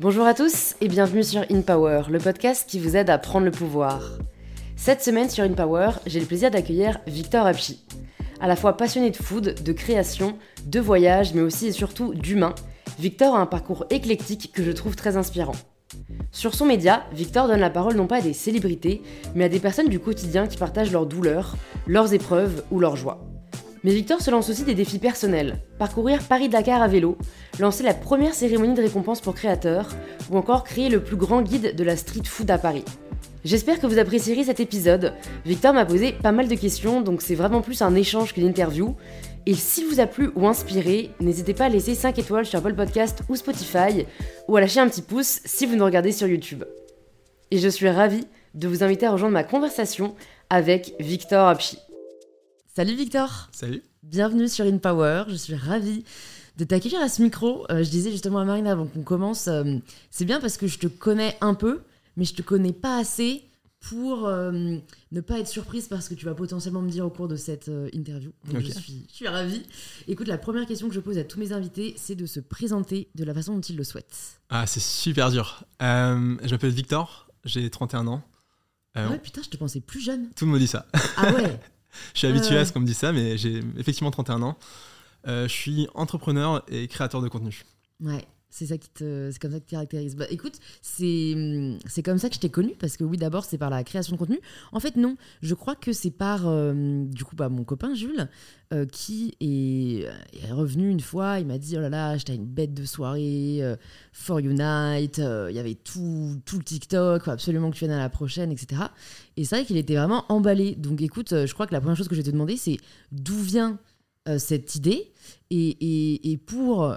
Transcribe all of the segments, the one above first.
Bonjour à tous et bienvenue sur In Power, le podcast qui vous aide à prendre le pouvoir. Cette semaine sur In Power, j'ai le plaisir d'accueillir Victor Apchi. À la fois passionné de food, de création, de voyage, mais aussi et surtout d'humain, Victor a un parcours éclectique que je trouve très inspirant. Sur son média, Victor donne la parole non pas à des célébrités, mais à des personnes du quotidien qui partagent leurs douleurs, leurs épreuves ou leurs joies. Mais Victor se lance aussi des défis personnels, parcourir Paris-Dakar à vélo, lancer la première cérémonie de récompense pour créateurs, ou encore créer le plus grand guide de la street food à Paris. J'espère que vous apprécierez cet épisode. Victor m'a posé pas mal de questions, donc c'est vraiment plus un échange qu'une interview. Et s'il vous a plu ou inspiré, n'hésitez pas à laisser 5 étoiles sur Apple Podcast ou Spotify, ou à lâcher un petit pouce si vous nous regardez sur YouTube. Et je suis ravie de vous inviter à rejoindre ma conversation avec Victor Apchi. Salut Victor Salut Bienvenue sur InPower, je suis ravie de t'accueillir à ce micro. Euh, je disais justement à Marine avant qu'on commence, euh, c'est bien parce que je te connais un peu, mais je te connais pas assez pour euh, ne pas être surprise parce que tu vas potentiellement me dire au cours de cette interview. Donc je, suis, je suis ravie. Écoute, la première question que je pose à tous mes invités, c'est de se présenter de la façon dont ils le souhaitent. Ah, c'est super dur. je m'appelle Victor, j'ai 31 ans. ah ouais, putain, je te pensais plus jeune. Tout le monde dit ça. Ah ouais je suis habitué à ce qu'on me dit ça, mais j'ai effectivement 31 ans. Euh, je suis entrepreneur et créateur de contenu. Ouais. C'est ça qui te, c'est comme ça que tu caractérises. Bah, écoute, c'est, c'est comme ça que je t'ai connu parce que oui, d'abord c'est par la création de contenu. En fait, non, je crois que c'est par euh, du coup bah, mon copain Jules euh, qui est, revenu une fois. Il m'a dit oh là là, j'étais une bête de soirée for Unite. Il y avait tout, tout le TikTok, absolument que tu viennes à la prochaine, etc. Et c'est vrai qu'il était vraiment emballé. Donc écoute, je crois que la première chose que je vais te demander, c'est d'où vient cette idée et, pour euh,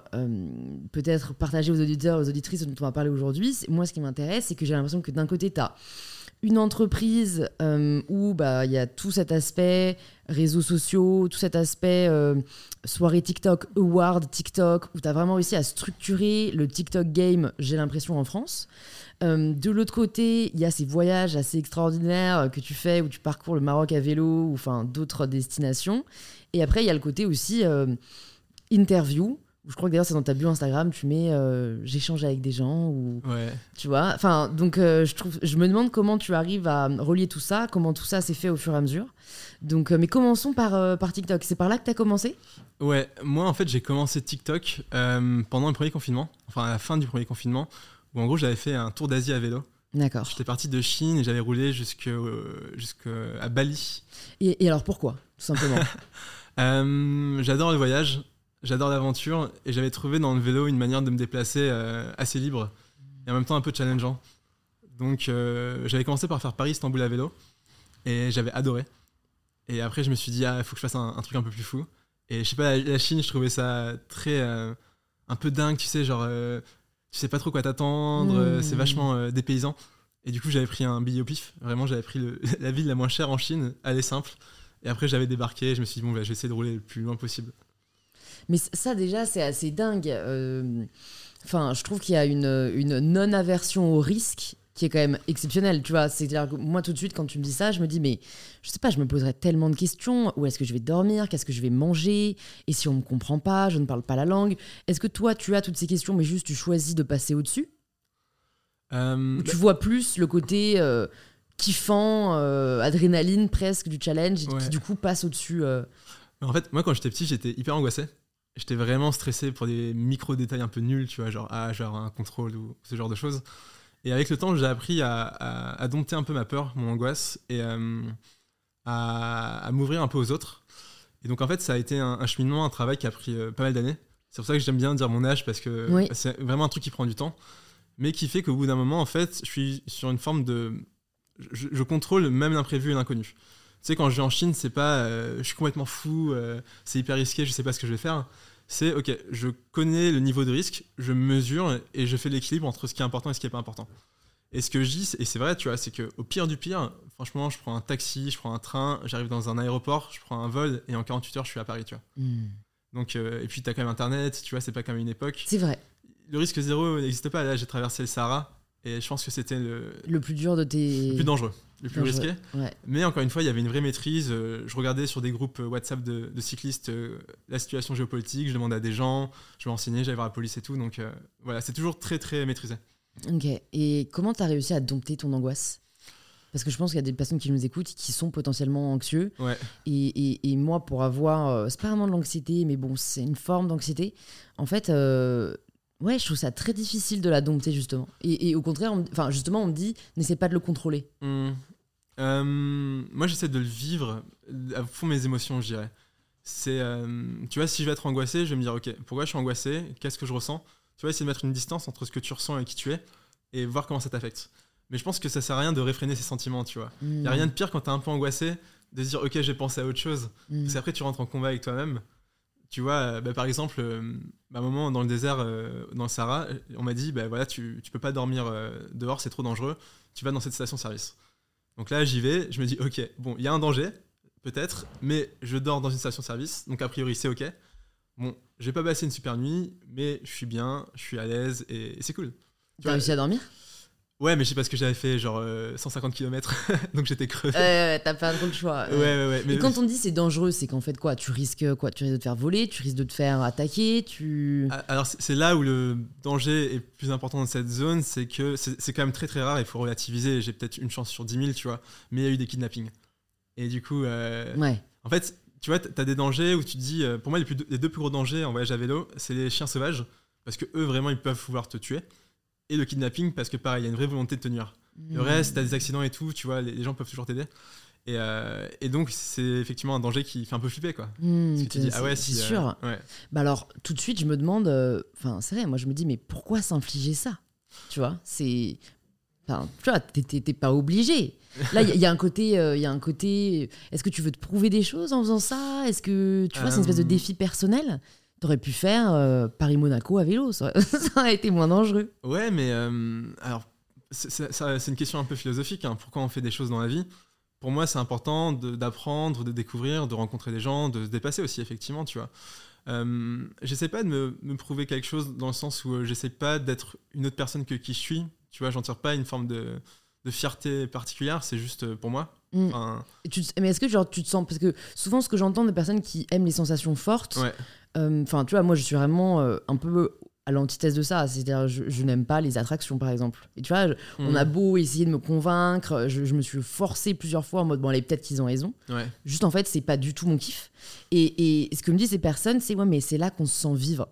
peut-être partager aux auditeurs, aux auditrices dont on va parler aujourd'hui, moi ce qui m'intéresse, c'est que j'ai l'impression que d'un côté, tu as une entreprise euh, où bah, il y a tout cet aspect réseaux sociaux, tout cet aspect euh, soirée TikTok, award TikTok, où tu as vraiment réussi à structurer le TikTok game, j'ai l'impression, en France. De l'autre côté, il y a ces voyages assez extraordinaires que tu fais où tu parcours le Maroc à vélo ou enfin d'autres destinations. Et après, il y a le côté aussi interview. Je crois que d'ailleurs c'est dans ta bio Instagram, tu mets euh, j'échange avec des gens ou tu vois. Enfin donc euh, je trouve, je me demande comment tu arrives à relier tout ça, comment tout ça s'est fait au fur et à mesure. Donc euh, mais commençons par par TikTok. C'est par là que tu as commencé? Ouais, moi en fait j'ai commencé TikTok pendant le premier confinement, enfin à la fin du premier confinement, où en gros j'avais fait un tour d'Asie à vélo. D'accord. J'étais parti de Chine et j'avais roulé jusqu'à Bali. Et, et, alors pourquoi, tout simplement? J'adore le voyage J'adore l'aventure et j'avais trouvé dans le vélo une manière de me déplacer euh, assez libre et en même temps un peu challengeant. Donc euh, j'avais commencé par faire Paris-Istanbul à vélo et j'avais adoré. Et après je me suis dit, ah, il faut que je fasse un, truc un peu plus fou. Et je sais pas, la, Chine, je trouvais ça très. Euh, un peu dingue, tu sais, genre. Tu sais pas trop quoi t'attendre, mmh. c'est vachement dépaysant. Et du coup, j'avais pris un billet au pif. Vraiment, j'avais pris la ville la moins chère en Chine, elle est simple. Et après, j'avais débarqué et je me suis dit, bon, bah, je vais essayer de rouler le plus loin possible. Mais ça, déjà, c'est assez dingue. Euh, enfin, je trouve qu'il y a une, une non-aversion au risque qui est quand même exceptionnelle, tu vois. C'est-à-dire que moi, tout de suite, quand tu me dis ça, je me dis, mais je sais pas, je me poserais tellement de questions. Où est-ce que je vais dormir? Qu'est-ce que je vais manger? Et si on me comprend pas, je ne parle pas la langue. Est-ce que toi, tu as toutes ces questions, mais juste tu choisis de passer au-dessus? Euh, Tu bah vois plus le côté euh, kiffant, adrénaline presque du challenge, qui du coup passe au-dessus En fait, moi, quand j'étais petit, j'étais hyper angoissé j'étais vraiment stressé pour des micro-détails un peu nuls, tu vois, genre, ah, genre un contrôle ou ce genre de choses. Et avec le temps, j'ai appris à, dompter un peu ma peur, mon angoisse, et euh, à, m'ouvrir un peu aux autres. Et donc, en fait, ça a été un, cheminement, un travail qui a pris euh, pas mal d'années. C'est pour ça que j'aime bien dire mon âge, parce que c'est vraiment un truc qui prend du temps, mais qui fait qu'au bout d'un moment, en fait, je suis sur une forme de... Je, je contrôle même l'imprévu et l'inconnu. Tu sais, quand je vais en Chine, c'est pas euh, je suis complètement fou, c'est hyper risqué, je sais pas ce que je vais faire. C'est ok, je connais le niveau de risque, je mesure et je fais l'équilibre entre ce qui est important et ce qui est pas important. Et ce que je dis, et c'est vrai, tu vois, c'est qu'au pire du pire, franchement, je prends un taxi, je prends un train, j'arrive dans un aéroport, je prends un vol et en 48 heures, je suis à Paris, tu vois. Hmm. Donc, euh, et puis, tu as quand même Internet, tu vois, c'est pas comme une époque. C'est vrai. Le risque zéro n'existe pas. Là, j'ai traversé le Sahara Et je pense que c'était le, Le plus dur de tes. le plus dangereux, le plus Dangereux. risqué. Ouais. Mais encore une fois, il y avait une vraie maîtrise. Euh, Je regardais sur des groupes euh, WhatsApp de, de cyclistes euh, la situation géopolitique, je demandais à des gens, je me renseignais, j'allais voir la police et tout. Donc euh, voilà, c'est toujours très très maîtrisé. Ok. Et comment t'as réussi à dompter ton angoisse? Parce que je pense qu'il y a des personnes qui nous écoutent qui sont potentiellement anxieux. Ouais. Et, et- et moi, pour avoir. euh, c'est pas vraiment de l'anxiété, mais bon, c'est une forme d'anxiété. En fait, euh, ouais, je trouve ça très difficile de la dompter, justement. Et, et au contraire, on enfin, justement, on me dit n'essaie pas de le contrôler. Hmm. Euh, moi, j'essaie de le vivre à fond mes émotions, je dirais. C'est, euh, tu vois, si je vais être angoissé, je vais me dire, ok, pourquoi je suis angoissé? Qu'est-ce que je ressens? Tu vois, essayer de mettre une distance entre ce que tu ressens et qui tu es, et voir comment ça t'affecte. Mais je pense que ça sert à rien de réfréner ses sentiments, tu vois. Il y a rien de pire quand t'es un peu angoissé de dire, ok, j'ai pensé à autre chose. Mm. Parce qu'après, tu rentres en combat avec toi-même. Tu vois, euh, bah, par exemple, euh, à un moment dans le désert, euh, dans le Sahara, on m'a dit, bah, voilà, tu, tu peux pas dormir euh, dehors, c'est trop dangereux. Tu vas dans cette station-service. Donc là, j'y vais, je me dis, ok, bon, il y a un danger, peut-être, mais je dors dans une station-service, donc a priori, c'est ok. Bon, je vais pas passer une super nuit, mais je suis bien, je suis à l'aise et, et c'est cool. Tu vois, réussi à dormir? Ouais, mais je sais pas ce que j'avais fait, genre euh, 150 km, donc j'étais crevé. Euh, T'as pas trop le choix. ouais, ouais, ouais. Mais Et quand on dit c'est dangereux, c'est qu'en fait quoi Tu risques quoi Tu risques de te faire voler, tu risques de te faire attaquer, tu. Ah, Alors c'est là où le danger est plus important dans cette zone, c'est que c'est quand même très très rare, il faut relativiser, j'ai peut-être une chance sur 10 000, tu vois, mais il y a eu des kidnappings. Et du coup, euh, Ouais. en fait, tu vois, t'as des dangers où tu te dis, euh, pour moi les, plus- les deux plus gros dangers en voyage à vélo, c'est les chiens sauvages, parce que eux vraiment ils peuvent vouloir te tuer, et le kidnapping, parce que pareil, il y a une vraie volonté de te nuire. Le Mm. reste, t'as des accidents et tout, tu vois, les, les gens peuvent toujours t'aider. Et, euh, et donc c'est effectivement un danger qui fait un peu flipper, quoi. Hmm, Parce que tu dis, ah ouais, c'est si, euh, sûr. ouais. Bah alors, tout de suite, je me demande. euh, Enfin, c'est vrai, moi, je me dis, mais pourquoi s'infliger ça? Tu vois, c'est. Enfin, tu vois, t'es- pas obligé. Là, il y, y a un côté. Il y a un côté. Est-ce que tu veux te prouver des choses en faisant ça? Est-ce que. Tu vois, c'est une espèce de défi personnel? T'aurais pu faire euh, Paris-Monaco à vélo, ça, ça aurait été moins dangereux. Ouais, mais euh, alors, c'est- une question un peu philosophique. hein. Pourquoi on fait des choses dans la vie? Pour moi, c'est important d'apprendre, de, découvrir, de rencontrer des gens, de se dépasser aussi, effectivement, tu vois. Euh, j'essaie pas de me, me prouver quelque chose dans le sens où j'essaie pas d'être une autre personne que qui je suis. Tu vois, j'en tire pas une forme de, de fierté particulière, c'est juste pour moi. Mm. Enfin, Et tu te- mais est-ce que genre, tu te sens. Parce que souvent, ce que j'entends des personnes qui aiment les sensations fortes, ouais. Euh, Enfin, tu vois, moi, je suis vraiment euh, un peu à l'antithèse de ça. C'est-à-dire, je, je n'aime pas les attractions, par exemple. Et tu vois, je- on a Mm. beau essayer de me convaincre, je, je me suis forcée plusieurs fois en mode, bon, allez, peut-être qu'ils ont raison. Ouais. Juste, en fait, c'est pas du tout mon kiff. Et, et ce que me disent ces personnes, c'est, ouais, mais c'est là qu'on se sent vivre.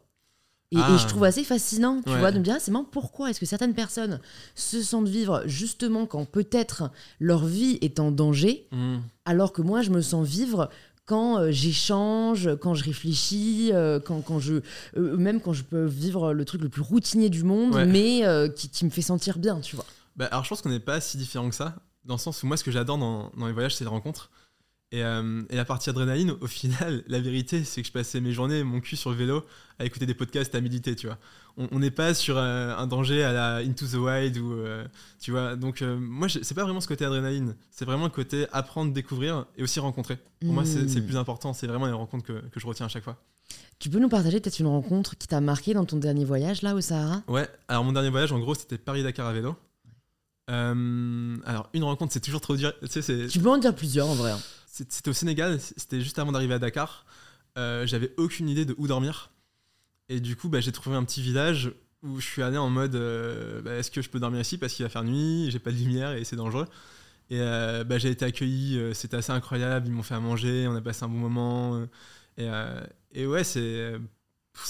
Et, Ah. et je trouve assez fascinant, tu Ouais. vois, de me dire, ah, c'est marrant, pourquoi est-ce que certaines personnes se sentent vivre justement quand peut-être leur vie est en danger, Mm. alors que moi je me sens vivre quand euh, j'échange, quand je réfléchis, euh, quand, quand je euh, même quand je peux vivre le truc le plus routinier du monde, Ouais. mais qui, qui me fait sentir bien, tu vois. Bah, alors je pense qu'on n'est pas si différent que ça, dans le sens où moi ce que j'adore dans, dans les voyages c'est les rencontres. Et, euh, et la partie adrénaline, au final, la vérité c'est que je passais mes journées, mon cul sur le vélo, à écouter des podcasts, à méditer, tu vois. On n'est pas sur euh, un danger à la Into the Wild ou euh, tu vois. Donc euh, moi c'est pas vraiment ce côté adrénaline, c'est vraiment le côté apprendre, découvrir et aussi rencontrer. Pour moi c'est le plus important, c'est vraiment les rencontres que, que je retiens à chaque fois. Tu peux nous partager peut-être une rencontre qui t'a marqué dans ton dernier voyage là au Sahara? Ouais, alors mon dernier voyage en gros c'était Paris-Dakar à vélo. Alors une rencontre c'est toujours trop dur, tu sais Tu peux en dire plusieurs en vrai. C'était au Sénégal, c'était juste avant d'arriver à Dakar. Euh, J'avais aucune idée de où dormir. Et du coup, bah, j'ai trouvé un petit village où je suis allé en mode euh, bah, est-ce que je peux dormir ici parce qu'il va faire nuit, j'ai pas de lumière et c'est dangereux. Et euh, bah, j'ai été accueilli, c'était assez incroyable, ils m'ont fait à manger, on a passé un bon moment. et, et ouais, c'est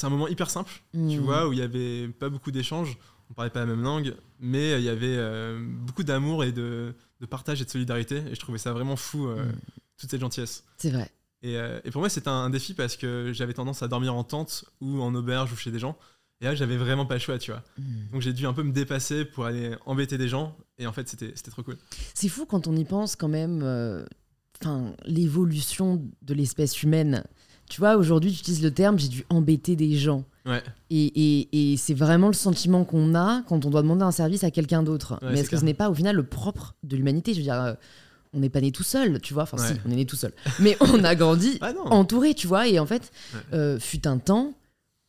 un moment hyper simple, tu Mm. vois, où il y avait pas beaucoup d'échanges, on parlait pas la même langue, mais il y avait beaucoup d'amour et de, de partage et de solidarité. Et je trouvais ça vraiment fou, euh, Mm. Toute cette gentillesse. C'est vrai. Et, euh, et pour moi, c'était un, un défi parce que j'avais tendance à dormir en tente ou en auberge ou chez des gens. Et là, j'avais vraiment pas le choix, tu vois. Mm. Donc j'ai dû un peu me dépasser pour aller embêter des gens. Et en fait, c'était trop cool. C'est fou quand on y pense quand même. euh, l'évolution de l'espèce humaine. Tu vois, aujourd'hui, tu utilises le terme j'ai dû embêter des gens. Ouais, Et, et- et c'est vraiment le sentiment qu'on a quand on doit demander un service à quelqu'un d'autre. Ouais, Mais est-ce que clair. ce n'est pas au final le propre de l'humanité? Je veux dire, euh, on n'est pas né tout seul, tu vois. Enfin, si, on est né tout seul. Mais on a grandi Ah entouré, tu vois. Et en fait, Ouais. euh, fut un temps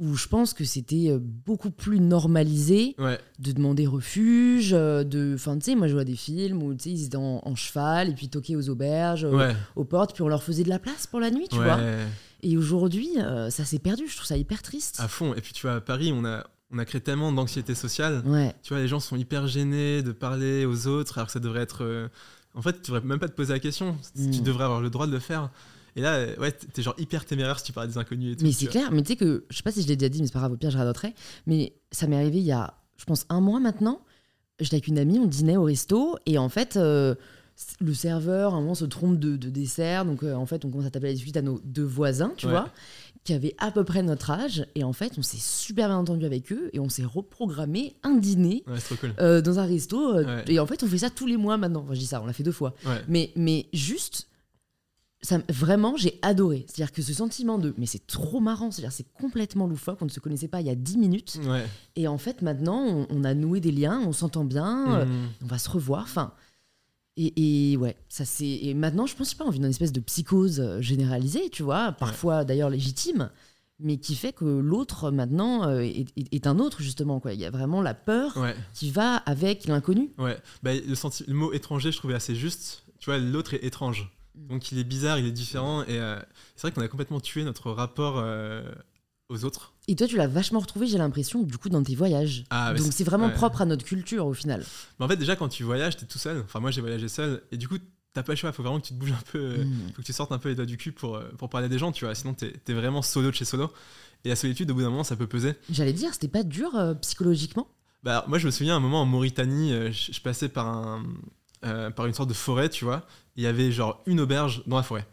où je pense que c'était euh, beaucoup plus normalisé Ouais, de demander refuge, euh, de... Enfin, tu sais, moi, je vois des films où, tu sais, ils étaient en, en cheval, et puis toquaient aux auberges, aux- portes, puis on leur faisait de la place pour la nuit, tu vois. Et aujourd'hui, euh, ça s'est perdu, je trouve ça hyper triste. À fond. Et puis tu vois, à Paris, on a, on a créé tellement d'anxiété sociale. Ouais, Tu vois, les gens sont hyper gênés de parler aux autres, alors que ça devrait être. euh, En fait, tu devrais même pas te poser la question. Tu devrais avoir le droit de le faire. Et là, ouais, t'es genre hyper téméraire si tu parles des inconnus et tout. mais c'est clair, mais tu sais que, je sais pas si je l'ai déjà dit, mais c'est pas grave, au pire, je radoterai, mais ça m'est arrivé il y a, je pense, un mois maintenant. J'étais avec une amie, on dînait au resto, et en fait, euh, le serveur, à un moment, se trompe de, de dessert, donc euh, en fait, on commence à taper la suite à nos deux voisins, tu Ouais. vois, qui avaient à peu près notre âge, et en fait, on s'est super bien entendu avec eux, et on s'est reprogrammé un dîner. Ouais, cool. euh, dans un resto, euh, Ouais. et en fait, on fait ça tous les mois maintenant. Enfin, je dis ça, on l'a fait deux fois. Ouais. Mais, mais juste, ça, vraiment, j'ai adoré. C'est-à-dire que ce sentiment de. Mais c'est trop marrant. C'est-à-dire, c'est complètement loufoque. On ne se connaissait pas il y a 10 minutes. Et en fait, maintenant, on, on a noué des liens, on s'entend bien, euh, Mhm. on va se revoir. Enfin. Et, et ouais, ça c'est. Et maintenant, je pense, je sais pas, on vit dans une espèce de psychose euh, généralisée, tu vois, parfois d'ailleurs légitime, mais qui fait que l'autre, maintenant, euh, est, est- est un autre, justement. Quoi. Il y a vraiment la peur Ouais. qui va avec l'inconnu. Ouais, bah, le, senti- le mot étranger, je trouvais assez juste. Tu vois, l'autre est étrange. Mm. Donc il est bizarre, il est différent. Et euh, c'est vrai qu'on a complètement tué notre rapport euh, aux autres. Et toi, tu l'as vachement retrouvé, j'ai l'impression, du coup, dans tes voyages. Ah, Donc c'est vraiment ouais. propre à notre culture au final. Mais en fait, déjà, quand tu voyages, t'es tout seul. Enfin, moi, j'ai voyagé seul. Et du coup, t'as pas le choix. Faut vraiment que tu te bouges un peu. euh, Mm. Faut que tu sortes un peu les doigts du cul pour, euh, pour parler à des gens, tu vois. Sinon, t'es es vraiment solo de chez solo. Et la solitude, au bout d'un moment, ça peut peser. J'allais dire, c'était pas dur euh, psychologiquement? Bah, moi, je me souviens, à un moment, en Mauritanie, euh, je, je passais par, un, euh, par une sorte de forêt, tu vois. Il y avait genre une auberge dans la forêt.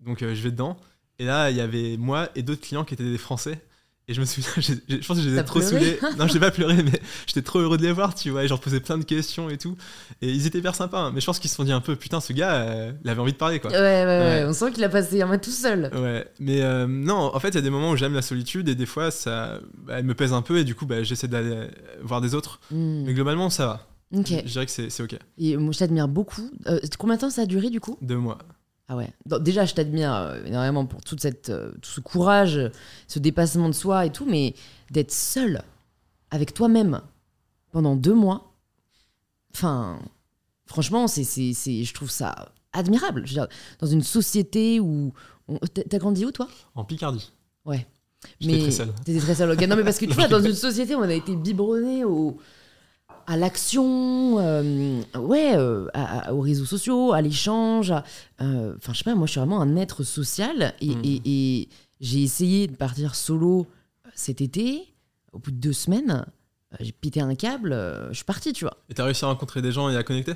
Donc, je vais dedans. Et là, il y avait moi et d'autres clients qui étaient des Français. Et je me souviens, je pense que T'as trop saoulés. Non, j'ai pas pleuré, mais j'étais trop heureux de les voir, tu vois. Et je leur posais plein de questions et tout. Et ils étaient hyper sympas. hein. Mais je pense qu'ils se sont dit un peu, putain, ce gars, euh, il avait envie de parler, quoi. ouais, ouais, ouais, Ouais. on sent qu'il a passé un mois tout seul. Ouais, mais euh, non, en fait, il y a des moments où j'aime la solitude et des fois, ça, bah, elle me pèse un peu et du coup, bah, j'essaie d'aller euh, voir des autres. Mm. Mais globalement, ça va. Ok. Je dirais que c'est c'est ok. Et moi, je t'admire beaucoup. Euh, combien de temps ça a duré du coup? Deux mois. Ah ouais. Donc, déjà, je t'admire euh, énormément pour toute cette, euh, tout ce courage, ce dépassement de soi et tout, mais d'être seul avec toi-même pendant deux mois, enfin, franchement, c'est, c'est, c'est- je trouve ça admirable. Je veux dire, dans une société où. on- T'as grandi où toi? En Picardie. Ouais. J'étais très seul. T'étais très seul. ok. Non, mais parce que tu vois, dans une société où on a été biberonné au, à l'action, euh, ouais, euh, à- à- aux réseaux sociaux, à l'échange. euh, Enfin, je sais pas, moi, je suis vraiment un être social et, et- et j'ai essayé de partir solo cet été. Au bout de deux semaines, j'ai pété un câble, je suis partie, tu vois. Et t'as réussi à rencontrer des gens et à connecter?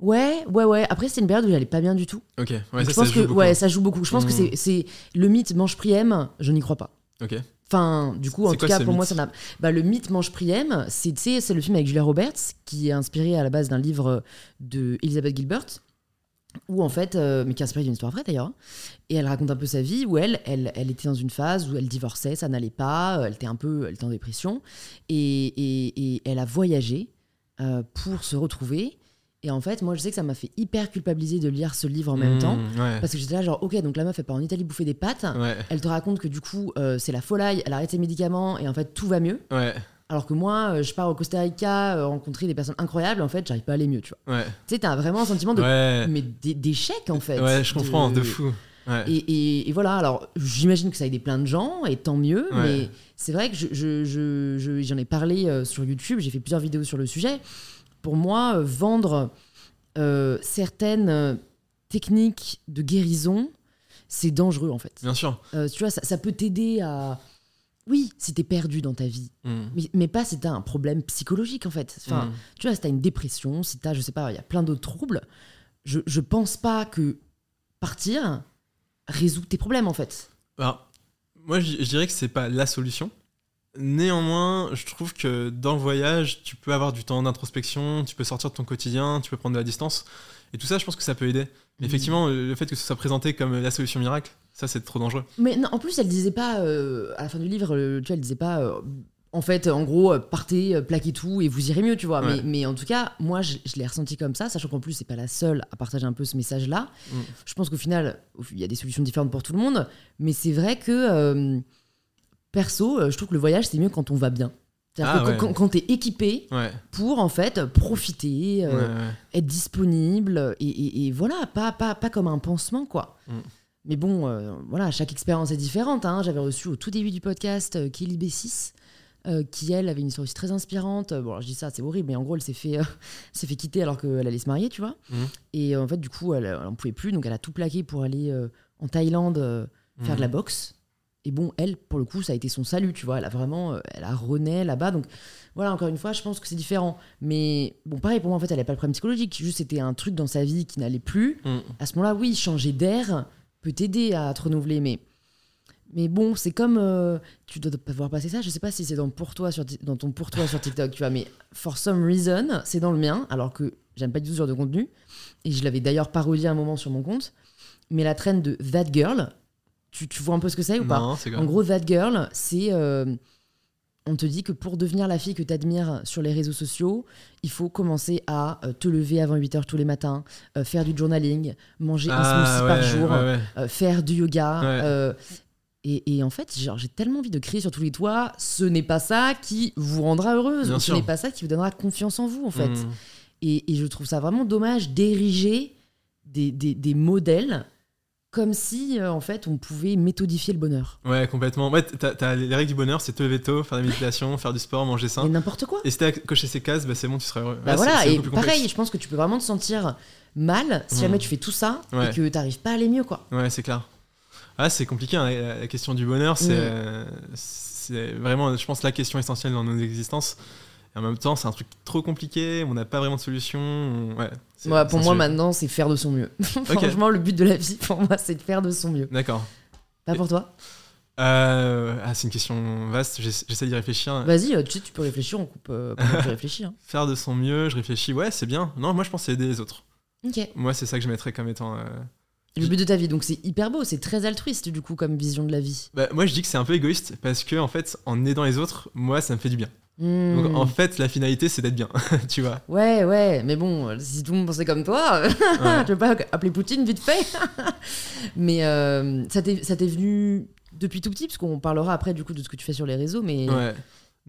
Ouais, ouais, ouais. Après, c'est une période où j'allais pas bien du tout. Ok, ouais, ça, je pense ça que beaucoup. ouais, ça joue beaucoup. Je pense que c'est- c'est le mythe mange priem, je n'y crois pas. Ok. Enfin, du coup, en tout quoi cas, pour moi, ça n'a. Bah, le mythe Mange Priem, c'est le film avec Julia Roberts, qui est inspiré à la base d'un livre de Elizabeth Gilbert, où en fait, euh, mais qui est inspiré d'une histoire vraie d'ailleurs, et elle raconte un peu sa vie, où elle, elle, elle était dans une phase où elle divorçait, ça n'allait pas, euh, elle était un peu, elle était en dépression, et, et, et elle a voyagé euh, pour se retrouver. Et en fait, moi, je sais que ça m'a fait hyper culpabiliser de lire ce livre en même Mmh, temps, Ouais. parce que j'étais là genre, ok, donc la meuf, elle part en Italie bouffer des pâtes. Ouais. Elle te raconte que du coup, euh, c'est la folie, elle arrête ses médicaments et en fait, tout va mieux. Ouais. Alors que moi, euh, je pars au Costa Rica euh, rencontrer des personnes incroyables, en fait, j'arrive pas à aller mieux, tu vois. Tu sais, t'as vraiment un sentiment de. Mais d'é- d'échec, en fait. Ouais, je comprends, de fou. Et, et- et voilà, alors j'imagine que ça aide plein de gens, et tant mieux, mais c'est vrai que je, je- je- je- j'en ai parlé sur YouTube, j'ai fait plusieurs vidéos sur le sujet. Pour moi, euh, vendre euh, certaines euh, techniques de guérison, c'est dangereux, en fait. Bien sûr. Euh, tu vois, ça, ça peut t'aider à. Oui, si t'es perdu dans ta vie, Mmh. mais, mais pas si t'as un problème psychologique en fait. Enfin, Mmh. tu vois, si t'as une dépression, si t'as, je sais pas, il y a plein d'autres troubles, je, je pense pas que partir résout tes problèmes en fait. Alors, moi, je, je dirais que c'est pas la solution. Néanmoins, je trouve que dans le voyage, tu peux avoir du temps d'introspection, tu peux sortir de ton quotidien, tu peux prendre de la distance. Et tout ça, je pense que ça peut aider. Mais Mhm. effectivement, le fait que ce soit présenté comme la solution miracle, ça, c'est trop dangereux. Mais non, en plus, elle disait pas, euh, à la fin du livre, tu vois, elle disait pas, euh, en fait, en gros, euh, partez, plaquez tout et vous irez mieux, tu vois. Mais, Ouais. mais en tout cas, moi, je, je l'ai ressenti comme ça, sachant qu'en plus, c'est pas la seule à partager un peu ce message-là. Mm. Je pense qu'au final, il y a des solutions différentes pour tout le monde, mais c'est vrai que euh, perso, euh, je trouve que le voyage, c'est mieux quand on va bien. C'est-à-dire Ah, que ouais. quand, quand t'es équipé Ouais. pour, en fait, profiter, euh, ouais, être disponible, et, et- et voilà, pas, pas, pas comme un pansement, quoi. Mm. Mais bon, euh, voilà, chaque expérience est différente. hein. J'avais reçu au tout début du podcast euh, Kelly B6, euh, qui, elle, avait une histoire aussi très inspirante. Bon, alors, je dis ça, c'est horrible, mais en gros, elle s'est fait, s'est fait quitter alors qu'elle allait se marier, tu vois. Mhm. Et en fait, du coup, elle n'en pouvait plus, donc elle a tout plaqué pour aller en Thaïlande faire de la Mhm. boxe. Et bon, elle, pour le coup, ça a été son salut, tu vois. Elle a vraiment, euh, elle a rené là-bas. Donc voilà, encore une fois, je pense que c'est différent. Mais bon, pareil, pour moi, en fait, elle n'avait pas le problème psychologique. Juste, c'était un truc dans sa vie qui n'allait plus. Mm. À ce moment-là, oui, changer d'air peut t'aider à te renouveler. Mais, mais bon, c'est comme. euh, tu dois pas voir passer ça. Je sais pas si c'est dans, pour toi sur, dans ton pour toi sur TikTok, tu vois. Mais for some reason, c'est dans le mien. Alors que j'aime pas du tout ce genre de contenu. Et je l'avais d'ailleurs parodié à un moment sur mon compte. Mais la traîne de That Girl, tu, tu vois un peu ce que c'est ou pas Non, en gros, That Girl, c'est. euh, on te dit que pour devenir la fille que tu admires sur les réseaux sociaux, il faut commencer à euh, te lever avant 8 heures tous les matins, euh, faire du journaling, manger un Ah, smoothie ouais, par jour, ouais, ouais. faire du yoga. Et, et en fait, j'ai tellement envie de crier sur tous les toits, ce n'est pas ça qui vous rendra heureuse, Bien ce n'est pas ça qui vous donnera confiance en vous, en fait. Mm. Et, et je trouve ça vraiment dommage d'ériger des, des- des modèles comme si, euh, en fait, on pouvait méthodifier le bonheur. Ouais, complètement. Ouais, t'as, t'as les règles du bonheur, c'est te lever tôt, faire de la méditation, faire du sport, manger sain. n'importe quoi. Et si t'as coché ces cases, bah, c'est bon, tu seras heureux. Bah Ouais, voilà, c'est, c'est et pareil, je pense que tu peux vraiment te sentir mal si Mm. jamais tu fais tout ça Ouais. et que t'arrives pas à aller mieux, quoi. Ouais, c'est clair. Ah, c'est compliqué, hein, la, la question du bonheur, c'est, Mm. euh, c'est vraiment, je pense, la question essentielle dans nos existences. En même temps, c'est un truc trop compliqué, on n'a pas vraiment de solution. on- Ouais, pour moi, maintenant, c'est faire de son mieux. Franchement, le but de la vie, pour moi, c'est de faire de son mieux. D'accord. Pas pour toi Euh, ah, c'est une question vaste, j'essa- j'essaie d'y réfléchir. Vas-y, euh, tu sais, tu peux réfléchir, on coupe euh, pendant que tu réfléchis. hein. Faire de son mieux, je réfléchis, ouais, c'est bien. Non, moi, je pense aider les autres. Moi, c'est ça que je mettrais comme étant. euh, Le but de ta vie, donc c'est hyper beau, c'est très altruiste, du coup, comme vision de la vie. Bah, moi, je dis que c'est un peu égoïste parce que, en fait, en aidant les autres, moi, ça me fait du bien. Hmm. Donc, en fait, la finalité, c'est d'être bien, tu vois. Ouais, ouais, mais bon, si tout le monde pensait comme toi, Ouais. tu veux pas appeler Poutine vite fait Mais euh, ça t'est venu depuis tout petit, parce qu'on parlera après du coup de ce que tu fais sur les réseaux, mais Ouais.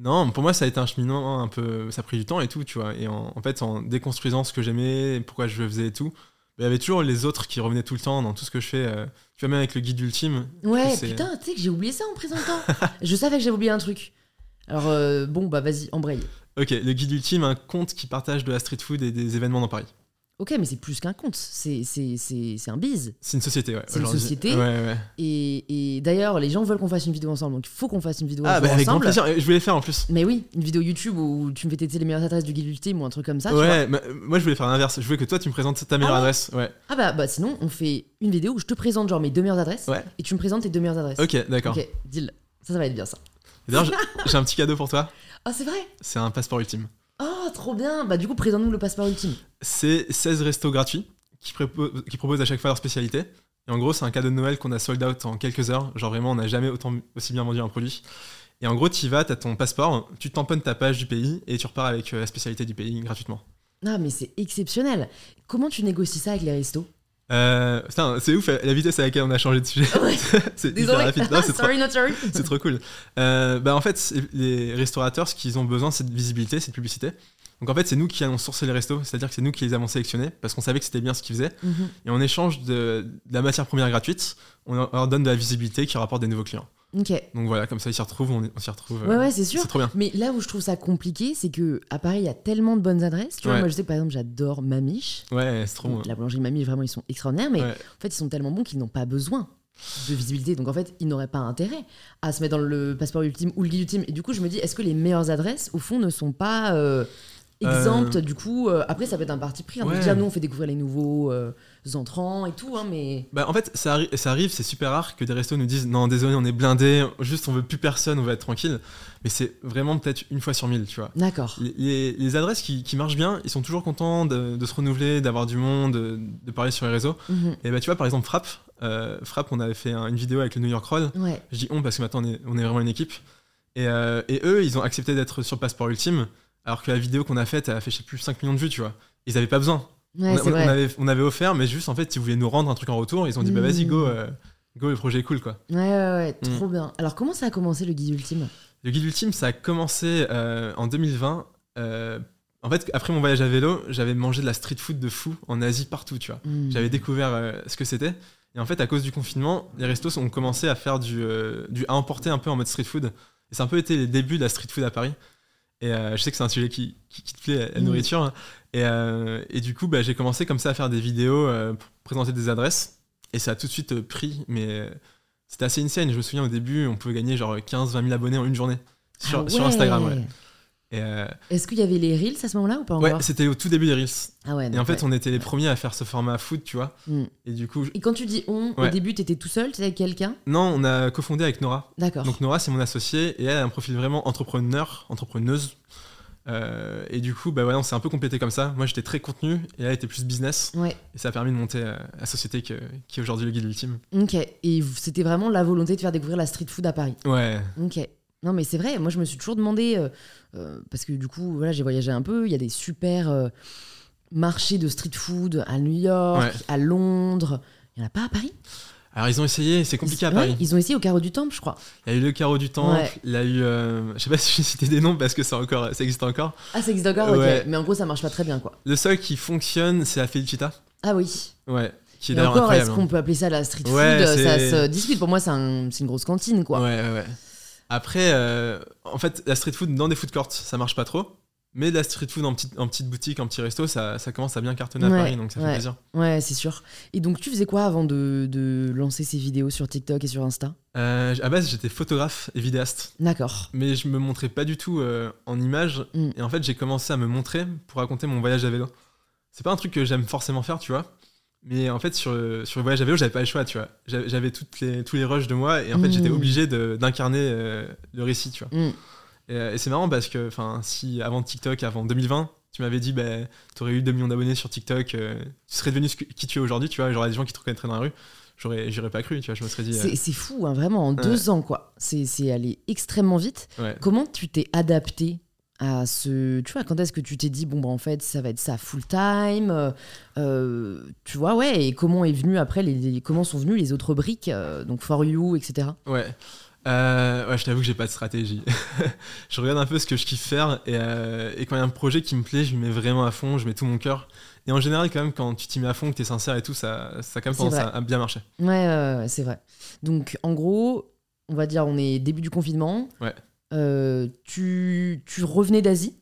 Non, pour moi, ça a été un cheminement un peu. Ça a pris du temps et tout, tu vois. Et en, en fait, en déconstruisant ce que j'aimais, pourquoi je le faisais et tout, il y avait toujours les autres qui revenaient tout le temps dans tout ce que je fais. euh, tu vois, même avec le guide ultime. Ouais, putain, tu sais que j'ai oublié ça en présentant. je savais que j'avais oublié un truc. Alors, euh, bon, bah vas-y, embraye. Ok, le guide ultime, un compte qui partage de la street food et des événements dans Paris. Ok, mais c'est plus qu'un compte, c'est un bise. C'est une société, ouais. C'est une société. Ouais, ouais. Et, et d'ailleurs, les gens veulent qu'on fasse une vidéo ensemble, donc il faut qu'on fasse une vidéo Ah, un bah, avec grand ensemble. plaisir. Et Je voulais faire en plus. Mais oui, une vidéo YouTube où tu me fais tester les meilleures adresses du guide ultime ou un truc comme ça. tu vois. ouais, mais, euh, moi, je voulais faire l'inverse. Je voulais que toi, tu me présentes ta meilleure Ah adresse. Ouais. Ah bah, bah sinon, on fait une vidéo où je te présente genre mes deux meilleures adresses Ouais. et tu me présentes tes deux meilleures adresses. Ok, d'accord. Ok, deal. Ça, ça va être bien ça. D'ailleurs, j'ai- un petit cadeau pour toi. Ah, c'est vrai? C'est un passeport ultime. Oh, trop bien Bah, du coup, présente-nous le passeport ultime. C'est 16 restos gratuits qui, prépo- qui proposent à chaque fois leur spécialité. Et en gros, c'est un cadeau de Noël qu'on a sold out en quelques heures. Genre vraiment, on n'a jamais autant, aussi bien vendu un produit. Et en gros, tu y vas, tu as ton passeport, tu tamponnes ta page du pays et tu repars avec euh, la spécialité du pays gratuitement. Ah, mais c'est exceptionnel. Comment tu négocies ça avec les restos? Euh, c'est ouf la vitesse à laquelle on a changé de sujet. Ouais. c'est trop, cool. Euh, bah en fait, les restaurateurs, ce qu'ils ont besoin, c'est de visibilité, c'est de publicité. Donc en fait, c'est nous qui allons sourcer les restos, c'est-à-dire que c'est nous qui les avons sélectionnés parce qu'on savait que c'était bien ce qu'ils faisaient. Mhm. Et en échange de, de la matière première gratuite, on leur- donne de la visibilité qui rapporte des nouveaux clients. Donc voilà, comme ça ils s'y retrouvent, on, on s'y retrouve. Ouais, euh, ouais, c'est sûr. C'est trop bien. Mais là où je trouve ça compliqué, c'est que à Paris, il y a tellement de bonnes adresses. Tu vois, Ouais. moi, je sais que par exemple, j'adore Mamiche. Ouais, c'est trop bon. La boulangerie Mamiche, vraiment, ils sont extraordinaires. Mais Ouais. en fait, ils sont tellement bons qu'ils n'ont pas besoin de visibilité. Donc en fait, ils n'auraient pas intérêt à se mettre dans le passeport ultime ou le guide ultime. Et du coup, je me dis, est-ce que les meilleures adresses, au fond, ne sont pas euh, exemptes Du coup, euh, après, ça peut être un parti pris. hein, Ouais. dire, nous, on fait découvrir les nouveaux euh, entrants et tout. hein, mais Bah, en fait, ça, arri- ça arrive, c'est super rare que des restos nous disent non, désolé, on est blindé, juste on veut plus personne, on va être tranquille. Mais c'est vraiment peut-être une fois sur mille, tu vois. d'accord. Les, les- les adresses qui, qui marchent bien, ils sont toujours contents de, de se renouveler, d'avoir du monde, de, de parler sur les réseaux. Mhm. Et bah, tu vois, par exemple, Frappe, euh, Frappe, on avait fait un- une vidéo avec le New York Roll. Ouais. Je dis on parce que maintenant on est, on est vraiment une équipe. Et, euh, et eux, ils ont accepté d'être sur passeport ultime, alors que la vidéo qu'on a faite, elle a fait, je sais plus, 5 millions de vues, tu vois. Ils avaient pas besoin. Ouais, on, c'est avait, on avait offert, mais juste en fait, ils voulaient nous rendre un truc en retour. Ils ont dit, bah Mm. vas-y, go, euh, go, le projet est cool, quoi. Ouais, ouais, ouais, Mm. trop bien. Alors, comment ça a commencé le guide ultime? Le guide ultime, ça a commencé euh, en 2020. euh, en fait, après mon voyage à vélo, j'avais mangé de la street food de fou en Asie partout, tu vois. Mm. J'avais découvert ce que c'était. Et en fait, à cause du confinement, les restos ont commencé à faire du, du à emporter un peu en mode street food. Et ça a un peu été les débuts de la street food à Paris. Et euh, je sais que c'est un sujet qui, qui, qui te plaît, la Mm. nourriture. hein. Et, euh, et du coup, bah, j'ai commencé comme ça à faire des vidéos euh, pour présenter des adresses. Et ça a tout de suite pris. Mais c'était assez insane. Je me souviens au début, on pouvait gagner genre 15-20 000 abonnés en une journée sur, Ah sur. Instagram. Ouais. Euh, Est-ce qu'il y avait les Reels à ce moment-là ou pas ouais, encore c'était au tout début des Reels. Ah ouais. Et en fait, ouais. on était les premiers à faire ce format food, tu vois. Mm. Et du coup, je- Et quand tu dis on, au Ouais. début, t'étais tout seul, t'étais avec quelqu'un? Non, on a cofondé avec Nora. D'accord. Donc Nora, c'est mon associée et elle a un profil vraiment entrepreneur, entrepreneuse. Euh, et du coup, bah ouais, on s'est un peu complété comme ça. Moi, j'étais très contenu et elle était plus business. Ouais. Et ça a permis de monter euh, la société que- qui est aujourd'hui le guide ultime. Ok. Et c'était vraiment la volonté de faire découvrir la street food à Paris? Ouais, Ok. Non, mais c'est vrai, moi je me suis toujours demandé, euh, euh, parce que du coup, voilà, j'ai voyagé un peu, il y a des super euh, marchés de street food à New York, Ouais. à Londres. Il n'y en a pas à Paris? Alors ils ont essayé, c'est compliqué à Ouais, Paris. Ils ont essayé au carreau du Temple, je crois. Il y a eu le carreau du temple, Ouais. il y a eu, euh, je sais pas si je vais citer des noms parce que ça encore, ça existe encore. Ah, ça existe encore Ouais. Ok. Mais en gros, ça marche pas très bien, quoi. Le seul qui fonctionne, c'est la Felicita. Ah oui. Ouais, qui est Et encore, est-ce incroyable. qu'on peut appeler ça la street food Ouais, Ça se discute. Pour moi, c'est un- c'est une grosse cantine, quoi. Ouais, ouais, ouais. Après, euh, en fait, la street food dans des food courts, ça marche pas trop. Mais la street food en petite, en petite boutique, en petit resto, ça, ça commence à bien cartonner à Ouais, Paris, donc ça fait plaisir. Ouais, c'est sûr. Et donc, tu faisais quoi avant de, de lancer ces vidéos sur TikTok et sur Insta? Euh, à base, j'étais photographe et vidéaste. D'accord. Mais je me montrais pas du tout euh, en images. Mm. Et en fait, j'ai commencé à me montrer pour raconter mon voyage à vélo. C'est pas un truc que j'aime forcément faire, tu vois. Mais en fait, sur sur le voyage à vélo, j'avais pas le choix, tu vois. J'avais toutes les, tous les rushs de moi. Et en fait, j'étais obligé de- d'incarner euh, le récit, tu vois. Mm. Et, euh, et c'est marrant parce que, enfin, si avant TikTok, avant 2020, tu m'avais dit, bah, t'aurais eu 2 millions d'abonnés sur TikTok, euh, tu serais devenu ce que- qui tu es aujourd'hui, tu vois. J'aurais des gens qui te reconnaîtraient dans la rue. J'aurais, j'aurais pas cru, tu vois. Je me serais dit, C'est fou, hein, vraiment, en deux ans, quoi. C'est c'est allé extrêmement vite. ouais. Comment tu t'es adapté à ce. Tu vois, quand est-ce que tu t'es dit, bon, bah, en fait, ça va être ça full time euh, euh, Tu vois, ouais, et comment est venu après, les, les- comment sont venues les autres briques, euh, donc For You, etc. Ouais. Euh, ouais, je t'avoue que j'ai pas de stratégie. je regarde un peu ce que je kiffe faire et, et quand il y a un projet qui me plaît, je mets vraiment à fond, je mets tout mon cœur. Et en général, quand même, quand tu t'y mets à fond, que t'es sincère et tout, ça, ça a quand même tendance à, bien marcher. Ouais, c'est vrai. Donc, en gros, on va dire, on est début du confinement. Ouais. Euh, tu, tu revenais d'Asie?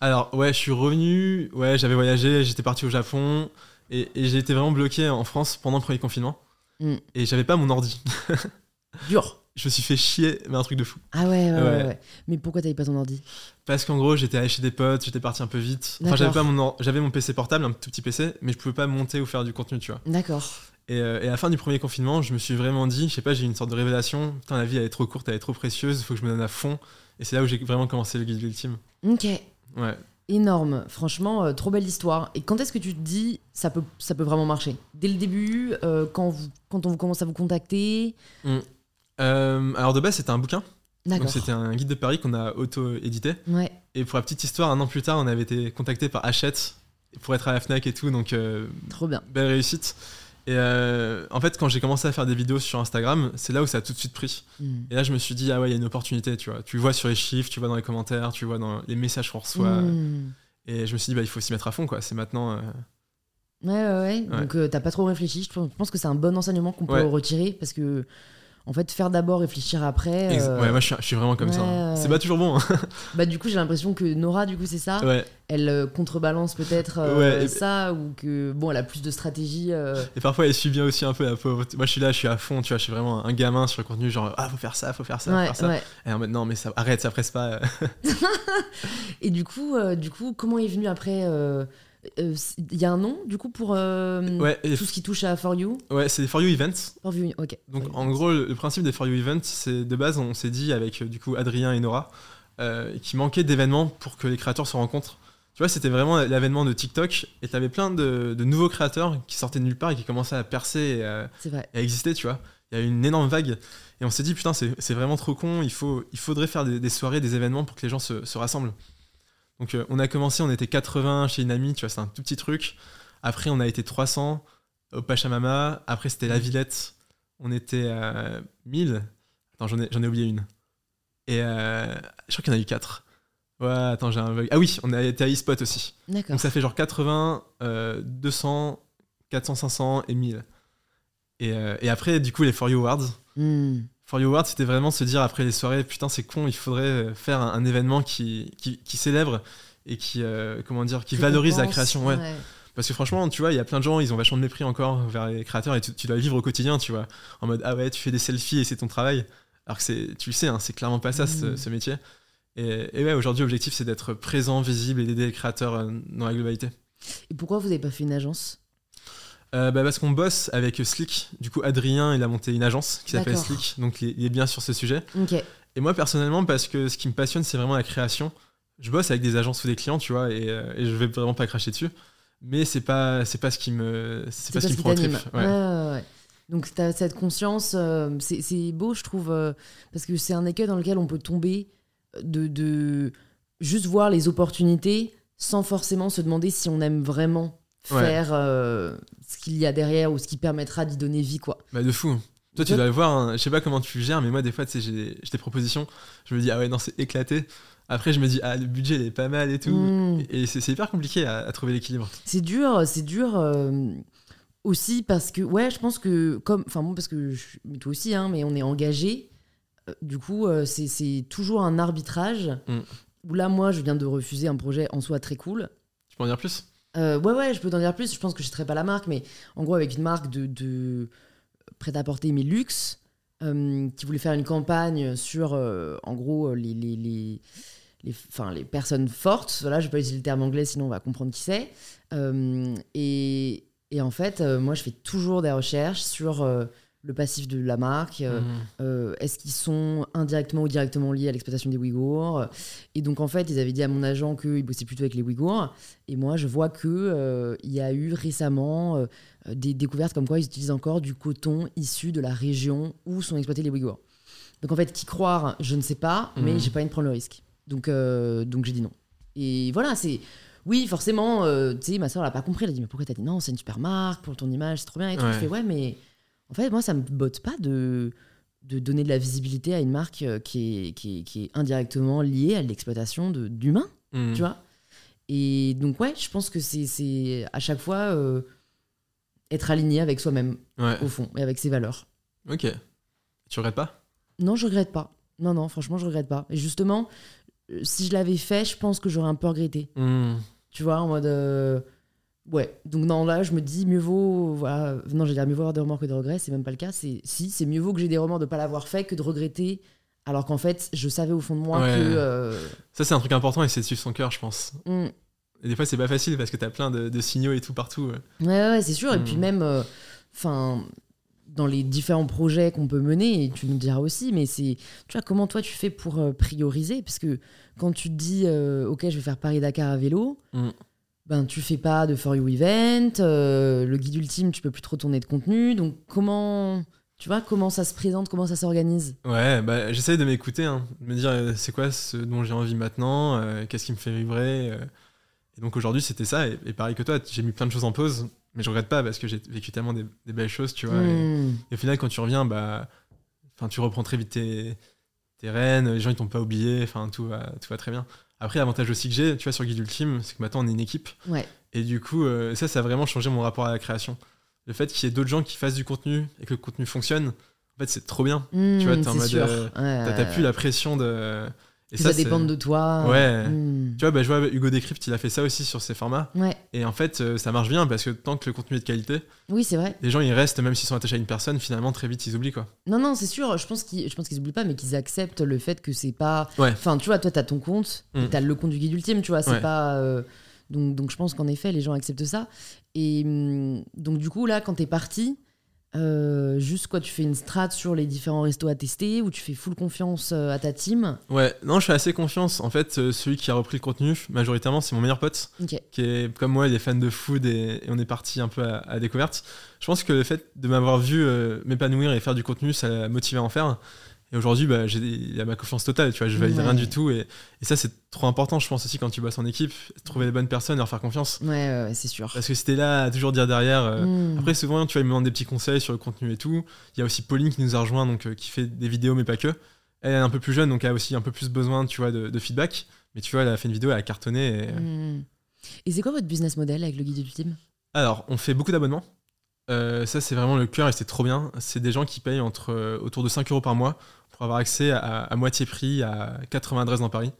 Alors, ouais, je suis revenu, ouais, j'avais voyagé, j'étais parti au Japon et, et j'ai été vraiment bloqué en France pendant le premier confinement. Mm. Et j'avais pas mon ordi. Dur. je me suis fait chier, mais un truc de fou. Ah ouais, ouais, ouais. Ouais. ouais. Mais pourquoi t'avais pas ton ordi? Parce qu'en gros, j'étais allé chez des potes, j'étais parti un peu vite. Enfin, j'avais pas mon j'avais mon PC portable, un tout petit PC, mais je pouvais pas monter ou faire du contenu, tu vois. D'accord. Et, euh, et à la fin du premier confinement, je me suis vraiment dit, je sais pas, j'ai eu une sorte de révélation. Putain, la vie elle est trop courte, elle est trop précieuse, il faut que je me donne à fond. Et c'est là où j'ai vraiment commencé le guide ultime. Ok. Ouais. Énorme. Franchement, euh, trop belle histoire. Et quand est-ce que tu te dis, ça peut, ça peut vraiment marcher? Dès le début, euh, quand, vous, quand on commence à vous contacter? Euh, alors de base, c'était un bouquin. D'accord. Donc c'était un guide de Paris qu'on a auto-édité. Ouais. Et pour la petite histoire, un an plus tard, on avait été contacté par Hachette pour être à la Fnac et tout. Donc Trop bien. belle réussite. Et euh, en fait, quand j'ai commencé à faire des vidéos sur Instagram, c'est là où ça a tout de suite pris. Mm. Et là, je me suis dit, ah ouais, il y a une opportunité, tu vois. Tu vois sur les chiffres, tu vois dans les commentaires, tu vois dans les messages qu'on reçoit. Mm. Et je me suis dit, bah, il faut s'y mettre à fond, quoi. C'est maintenant. euh, Ouais, ouais, ouais. Ouais. Donc, euh, t'as pas trop réfléchi. Je pense- je pense que c'est un bon enseignement qu'on peut Ouais. retirer parce que, en fait, faire d'abord, réfléchir après. euh, Ouais, moi, je suis, vraiment comme ça. hein. C'est pas toujours bon. hein. Bah, du coup, j'ai l'impression que Nora, du coup, c'est ça? ouais. Elle euh, contrebalance peut-être euh, Ouais, ça ou que, bon, elle a plus de stratégie. Et parfois, elle suit bien aussi un peu la pauvre. Moi, je suis là, je suis à fond, tu vois. Je suis vraiment un gamin sur le contenu, genre, ah, faut faire ça, faut faire ça, faut Ouais, faire ça. ouais. Et en mode, non, mais ça, arrête, ça presse pas. Et du coup, du coup, comment est venu après Il y a un nom, du coup, pour euh, ouais, tout ce qui touche à For You? Ouais c'est des For You Events. For You, ok. Donc, For You. en gros, le, principe des For You Events, c'est de base, on s'est dit avec euh, du coup Adrien et Nora, euh, qu'il manquait d'événements pour que les créateurs se rencontrent. Tu vois, c'était vraiment l'avènement de TikTok et t'avais plein de, de nouveaux créateurs qui sortaient de nulle part et qui commençaient à percer et à, et exister, tu vois. Il y a eu une énorme vague et on s'est dit, putain, c'est c'est vraiment trop con, il, faut, il faudrait faire des, des soirées, des événements pour que les gens se, se rassemblent. Donc, euh, on a commencé, on était 80 chez une amie, tu vois, c'est un tout petit truc. Après, on a été 300 au Pachamama. Après, c'était la Villette. on était à 1000. Attends, j'en ai, j'en ai oublié une. Et euh, je crois qu'il y en a eu 4. Ouais, attends, j'ai un bug. Ah oui, on a été à eSpot aussi. D'accord. Donc ça fait genre 80, euh, 200, 400, 500 et 1000. Et, euh, et après, du coup, les For You Awards. Hmm. For You Awards, c'était vraiment se dire après les soirées, putain, c'est con, il faudrait faire un, un événement qui, qui, qui célèbre et qui, euh, comment dire, qui valorise la création. Ouais. Parce que franchement, tu vois, il y a plein de gens, ils ont vachement de mépris encore vers les créateurs et tu, tu dois vivre au quotidien, tu vois. En mode, ah ouais, tu fais des selfies et c'est ton travail. Alors que c'est, tu le sais, hein, c'est clairement pas ça, ce, Mm. ce métier. Et, et ouais, aujourd'hui, l'objectif, c'est d'être présent, visible et d'aider les créateurs euh, dans la globalité. Et pourquoi vous n'avez pas fait une agence? Euh, bah, parce qu'on bosse avec Slick. Du coup, Adrien, il a monté une agence qui s'appelle. Slick. Donc, il est, bien sur ce sujet. Et moi, personnellement, parce que ce qui me passionne, c'est vraiment la création. Je bosse avec des agences ou des clients, tu vois, et, euh, et je vais vraiment pas cracher dessus. Mais c'est pas, c'est pas ce qui me, c'est pas ce qui me prend trip. t'anime. Ouais. Ouais, ouais, ouais. Donc tu as cette conscience, euh, c'est c'est beau je trouve, euh, parce que c'est un écueil dans lequel on peut tomber de, de juste voir les opportunités sans forcément se demander si on aime vraiment Ouais. faire euh, ce qu'il y a derrière ou ce qui permettra d'y donner vie. quoi. Bah, de fou. Toi, tu dois le voir, hein. je sais pas comment tu gères, mais moi, des fois, tu sais, j'ai des, propositions. Je me dis, ah ouais, non, c'est éclaté. Après, je me dis, ah, le budget, il est pas mal et tout. Mm. Et c'est hyper compliqué à, à trouver l'équilibre. C'est dur, c'est dur euh, aussi parce que, ouais, je pense que, comme, enfin, moi, parce que, je, mais toi aussi, hein, mais on est engagé. Euh, du coup, c'est- toujours un arbitrage Mm. où là, moi, je viens de refuser un projet en soi très cool. Tu peux en dire plus? Euh, ouais, ouais, je peux t'en dire plus. Je pense que je ne serai pas la marque, mais en gros, avec une marque de, de prêt-à-porter, mais luxe, euh, qui voulait faire une campagne sur, euh, en gros, les, les, les, enfin, les personnes fortes. Voilà, je vais pas utiliser le terme anglais, sinon on va comprendre qui c'est. Et, et en fait, moi, je fais toujours des recherches sur le passif de la marque. euh, Mhm. euh, Est-ce qu'ils sont indirectement ou directement liés à l'exploitation des Ouïghours? Et donc, en fait, ils avaient dit à mon agent qu'ils bossaient plutôt avec les Ouïghours. Et moi, je vois qu'il il y a eu récemment euh, des découvertes comme quoi ils utilisent encore du coton issu de la région où sont exploités les Ouïghours. Donc, en fait, qui croire, je ne sais pas, mais Mhm. j'ai pas envie de prendre le risque. Donc, euh, donc j'ai dit non. Et voilà, c'est. Oui, forcément, euh, tu sais, ma soeur, elle a pas compris. Elle a dit, mais pourquoi t'as dit non, c'est une super marque pour ton image, c'est trop bien et tout. Ouais. Je fais, ouais, mais en fait, moi, ça me botte pas de, de donner de la visibilité à une marque euh, qui est, qui est, qui est indirectement liée à l'exploitation d'humains, Mhm. tu vois. Et donc, ouais, je pense que c'est- c'est à chaque fois euh, être aligné avec soi-même, Ouais. au fond, et avec ses valeurs. Ok. Tu regrettes pas? Non, je regrette pas. Non, non, franchement, je regrette pas. Et justement, euh, si je l'avais fait, je pense que j'aurais un peu regretté. Mhm. Tu vois, en mode. euh, Ouais, donc non, là, je me dis, mieux vaut. Voilà, non, j'allais dire mieux vaut avoir des remords que des regrets, c'est même pas le cas. C'est Si, c'est mieux vaut que j'ai des remords de pas l'avoir fait que de regretter, alors qu'en fait, je savais au fond de moi Ouais. que. euh, Ça, c'est un truc important et c'est de suivre son cœur, je pense. hmm, Et des fois, c'est pas facile parce que t'as plein de, de signaux et tout partout. ouais. Ouais, ouais, c'est sûr. Et Mm. puis même, euh, enfin, dans les différents projets qu'on peut mener, et tu nous diras aussi, mais c'est, tu vois, comment toi tu fais pour euh, prioriser? Parce que quand tu te dis, euh, ok, je vais faire Paris-Dakar à vélo, Mm. Ben tu fais pas de For You Event, euh, le guide ultime, tu peux plus trop tourner de contenu. Donc comment, tu vois, comment ça se présente, comment ça s'organise? Ouais, bah, j'essaye de m'écouter, hein, de me dire euh, c'est quoi ce dont j'ai envie maintenant, euh, qu'est-ce qui me fait vibrer. Et donc aujourd'hui, c'était ça. Et, et pareil que toi, j'ai mis plein de choses en pause, mais je regrette pas parce que j'ai vécu tellement des, des belles choses, tu vois. et- Hmm. Et, au final, quand tu reviens, bah, tu reprends très vite tes, tes rênes, les gens ils t'ont pas oublié, enfin tout va, tout va très bien. Après, l'avantage aussi que j'ai, tu vois, sur Guide Ultime, c'est que maintenant on est une équipe. Ouais. Et du coup, euh, ça, ça a vraiment changé mon rapport à la création. Le fait qu'il y ait d'autres gens qui fassent du contenu et que le contenu fonctionne, en fait, c'est trop bien. Tu vois, t'es en c'est mode, sûr. euh, T'as t'as ouais, plus la pression de. Et ça, c'est- dépend de toi. Ouais. Hmm. Tu vois, bah, je vois Hugo Décrypte, il a fait ça aussi sur ses formats. Ouais. Et en fait, euh, ça marche bien parce que tant que le contenu est de qualité, Oui, c'est vrai. les gens ils restent, même s'ils sont attachés à une personne, finalement, très vite ils oublient quoi. Non, non, c'est sûr. Je pense qu'ils, je pense qu'ils oublient pas, mais qu'ils acceptent le fait que c'est pas. Ouais. Enfin, tu vois, toi, t'as ton compte, Mm. et t'as le compte du guide ultime, tu vois. C'est Ouais. pas. euh, Donc, donc, je pense qu'en effet, les gens acceptent ça. Et hum, donc, du coup, là, quand t'es parti, euh, juste quoi, tu fais une strat sur les différents restos à tester, ou tu fais full confiance euh, à ta team? Ouais, non, je fais assez confiance. En fait, euh, celui qui a repris le contenu, majoritairement, c'est mon meilleur pote, Ok. qui est comme moi, il est fan de food et, et on est parti un peu à, découverte. Je pense que le fait de m'avoir vu euh, m'épanouir et faire du contenu, ça l'a motivé à en faire. Et aujourd'hui, bah, j'ai il y a ma confiance totale, tu vois, je valide Ouais. rien du tout. Et, et ça, c'est trop important, je pense aussi, quand tu bosses en équipe, trouver les bonnes personnes leur faire confiance. Ouais, ouais, ouais, c'est sûr. Parce que t'es là à toujours dire derrière. euh, Mm. Après, souvent, tu vois, ils me demandent des petits conseils sur le contenu et tout. Il y a aussi Pauline qui nous a rejoint, donc, euh, qui fait des vidéos, mais pas que. Elle est un peu plus jeune, donc elle a aussi un peu plus besoin, tu vois, de, de feedback. Mais tu vois, elle a fait une vidéo, elle a cartonné. Et... Mm. Et c'est quoi votre business model avec le guide ultime Alors, on fait beaucoup d'abonnements. Euh, ça, c'est vraiment le cœur et c'est trop bien. C'est des gens qui payent entre, euh, autour de 5 euros par mois pour avoir accès à, à moitié prix à 80 adresses dans Paris.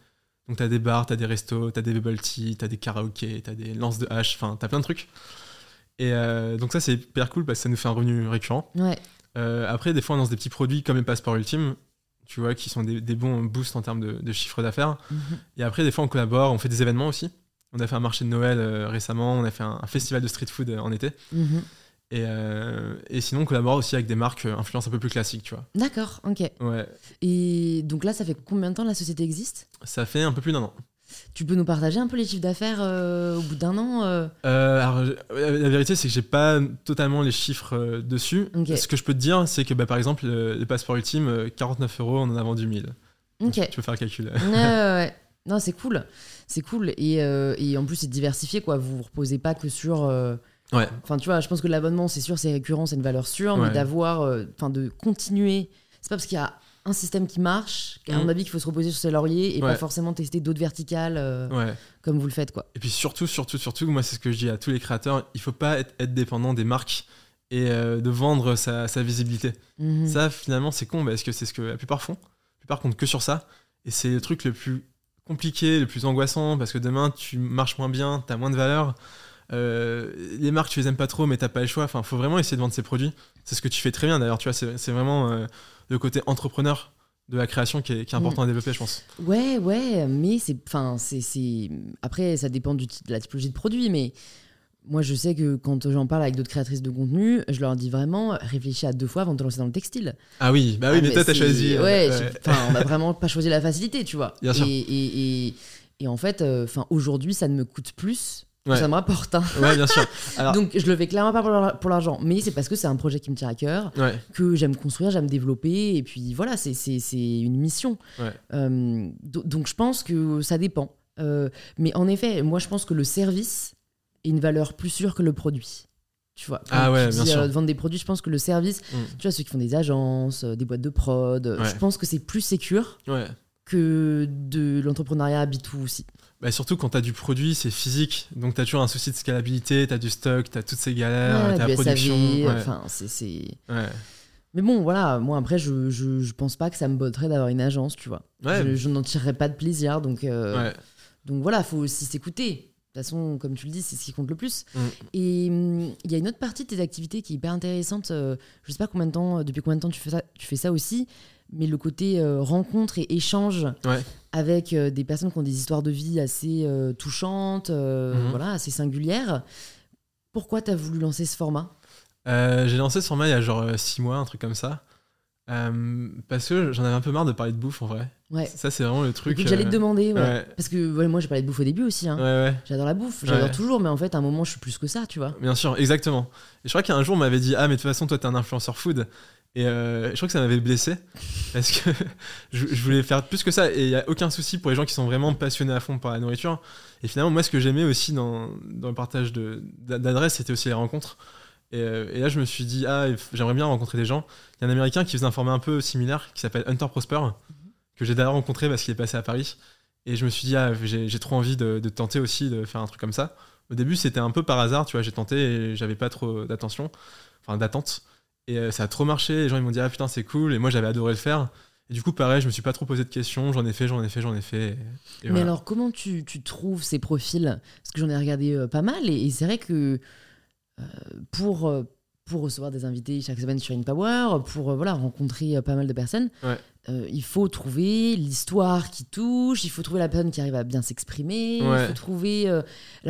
Donc, tu as des bars, tu as des restos, tu as des bubble tea, tu as des karaokés, tu as des lances de hache, enfin, tu as plein de trucs. Et euh, donc, ça, c'est hyper cool parce que ça nous fait un revenu récurrent. Ouais. Euh, après, des fois, on lance des petits produits comme les passeports ultimes, tu vois, qui sont des, des bons boosts en termes de, de chiffre d'affaires. Mhm. Et après, des fois, on collabore, on fait des événements aussi. On a fait un marché de Noël euh, récemment, on a fait un, un festival de street food en été. Mhm. Et, euh, et sinon, on collabore aussi avec des marques euh, influence un peu plus classiques, tu vois. D'accord, ok. Ouais, Et donc là, ça fait combien de temps la société existe? Ça fait un peu plus d'un an. Tu peux nous partager un peu les chiffres d'affaires euh, au bout d'un an euh? Alors, la vérité, c'est que j'ai pas totalement les chiffres dessus. Ce que je peux te dire, c'est que bah, par exemple, le- les passeports ultimes, euh, 49 euros, on en a vendu 1000. Ok. Tu peux faire le calcul. ouais, ouais, ouais. Non, c'est cool. C'est cool. Et, et en plus, c'est diversifié, quoi. Vous vous reposez pas que sur. Ouais. Enfin, tu vois, je pense que l'abonnement, c'est sûr, c'est récurrent, c'est une valeur sûre, mais d'avoir. euh, Enfin, de continuer. C'est pas parce qu'il y a un système qui marche, qu'à mon avis, qu'il faut se reposer sur ses lauriers et Ouais. pas forcément tester d'autres verticales euh, Ouais. comme vous le faites, quoi. Et puis surtout, surtout, surtout, moi c'est ce que je dis à tous les créateurs, il faut pas être, être dépendant des marques et euh, de vendre sa, sa visibilité. Mhm. Ça finalement c'est con parce que c'est ce que la plupart font. La plupart comptent que sur ça. Et c'est le truc le plus compliqué, le plus angoissant parce que demain tu marches moins bien, tu as moins de valeur. Euh, les marques tu les aimes pas trop mais t'as pas le choix. Enfin, faut vraiment essayer de vendre ses produits. C'est ce que tu fais très bien d'ailleurs. Tu vois, c'est vraiment euh, le côté entrepreneur de la création qui est, qui est important à développer, je pense. Ouais, ouais, mais c'est. Enfin, c'est. Après, ça dépend du de la typologie de produit, mais. Moi, je sais que quand j'en parle avec d'autres créatrices de contenu, je leur dis vraiment réfléchis à deux fois avant de te lancer dans le textile. Ah oui, bah oui, Ah, mais, toi t'as choisi. euh, Ouais, ouais. j'ai- enfin, on n'a vraiment pas choisi la facilité, tu vois. Bien sûr. Et, et, et, et en fait, euh, aujourd'hui, ça ne me coûte plus. Ouais. Ça me rapporte. hein. Ouais, bien sûr. Alors- Donc, je le fais clairement pas pour l'ar- pour l'argent, mais c'est parce que c'est un projet qui me tient à cœur, Ouais. que j'aime construire, j'aime développer, et puis voilà, c'est- une mission. Ouais. Euh, do- donc, je pense que ça dépend. Euh, mais en effet, moi, je pense que le service est une valeur plus sûre que le produit. Tu vois, Ah Quand ouais, tu bien dis, sûr. euh, de vendre des produits, je pense que le service, Mm. tu vois, ceux qui font des agences, euh, des boîtes de prod, euh, je pense que c'est plus sécure Ouais. Que de l'entrepreneuriat B2 aussi. Bah surtout quand tu as du produit, c'est physique. Donc tu as toujours un souci de scalabilité, tu as du stock, tu as toutes ces galères, Ouais, tu as la production. SAV, ouais. enfin, c'est-. Ouais. Mais bon, voilà, moi après, je, je, je pense pas que ça me botterait d'avoir une agence, tu vois. Je, je n'en tirerais pas de plaisir, donc, euh, donc voilà, faut aussi s'écouter. De toute façon, comme tu le dis, c'est ce qui compte le plus. Mm. Et hum, il y a une autre partie de tes activités qui est hyper intéressante. euh, je sais pas combien de temps, depuis combien de temps tu fais ça, tu fais ça aussi, mais le côté euh, rencontre et échange Ouais. avec euh, des personnes qui ont des histoires de vie assez euh, touchantes, Mhm. voilà, assez singulières. Pourquoi tu as voulu lancer ce format? J'ai lancé ce format il y a genre 6 mois, un truc comme ça. Parce que j'en avais un peu marre de parler de bouffe en vrai. Ouais. Ça, c'est vraiment le truc. J'allais te demander, ouais. ouais. Parce que moi, j'ai parlé de bouffe au début aussi. hein. Ouais, ouais. J'adore la bouffe, j'adore toujours, mais en fait, à un moment, je suis plus que ça, tu vois. Bien sûr, exactement. Et je crois qu'un jour, on m'avait dit Ah, mais de toute façon, toi, t'es un influenceur food. Et euh, je crois que ça m'avait blessé. Parce que je, je voulais faire plus que ça. Et il n'y a aucun souci pour les gens qui sont vraiment passionnés à fond par la nourriture. Et finalement, moi, ce que j'aimais aussi dans, dans le partage d'adresses, c'était aussi les rencontres. Et, euh, et là, je me suis dit Ah, j'aimerais bien rencontrer des gens. Il y a un américain qui faisait un format un peu similaire qui s'appelle Hunter Prosper, que j'ai d'ailleurs rencontré parce qu'il est passé à Paris. Et je me suis dit Ah, j'ai j'ai trop envie de, de tenter aussi de faire un truc comme ça. Au début, c'était un peu par hasard, tu vois, j'ai tenté et j'avais pas trop d'attention, enfin d'attente. Et euh, ça a trop marché, les gens ils m'ont dit ah putain c'est cool, et moi j'avais adoré le faire. Et du coup, pareil, je me suis pas trop posé de questions, j'en ai fait, j'en ai fait, j'en ai fait. et- Mais voilà. alors, comment tu, tu trouves ces profils? Parce que j'en ai regardé euh, pas mal, et, et c'est vrai que euh, pour, euh, pour recevoir des invités chaque semaine sur InPower, pour voilà, rencontrer pas mal de personnes, Ouais. il faut trouver l'histoire qui touche, il faut trouver la personne qui arrive à bien s'exprimer, Ouais. il faut trouver la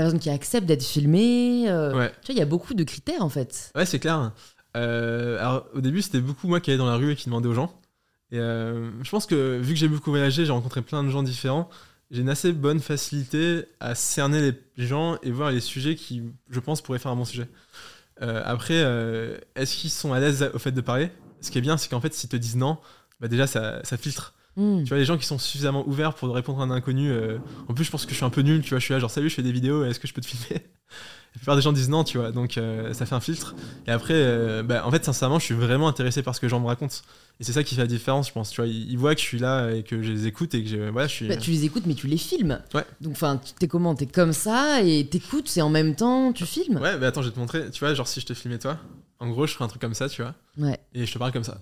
personne qui accepte d'être filmée. Ouais. Tu vois, il y a beaucoup de critères en fait. Ouais, c'est clair. Euh, alors, au début, c'était beaucoup moi qui allais dans la rue et qui demandais aux gens. Et euh, je pense que vu que j'ai beaucoup voyagé, j'ai rencontré plein de gens différents. J'ai une assez bonne facilité à cerner les gens et voir les sujets qui, je pense, pourraient faire un bon sujet. Euh, après, euh, est-ce qu'ils sont à l'aise au fait de parler? Ce qui est bien, c'est qu'en fait, s'ils te disent non, bah déjà ça, ça filtre. Hmm. Tu vois, les gens qui sont suffisamment ouverts pour répondre à un inconnu. euh, en plus, je pense que je suis un peu nul, tu vois. Je suis là, genre, salut, je fais des vidéos, est-ce que je peux te filmer? La plupart des gens disent non, tu vois. Donc, euh, ça fait un filtre. Et après, euh, bah, en fait, sincèrement, je suis vraiment intéressé par ce que les gens me racontent. Et c'est ça qui fait la différence, je pense. Tu vois, ils, ils voient que je suis là et que je les écoute et que je, voilà, je suis. Bah, tu les écoutes, mais tu les filmes. Ouais. Donc, enfin, tu- t'es comment? T'es comme ça et t'écoutes et en même temps tu filmes? Ouais, mais attends, je vais te montrer. Tu vois, genre, si je te filmais toi, en gros, je ferais un truc comme ça, tu vois. Ouais. Et je te parle comme ça.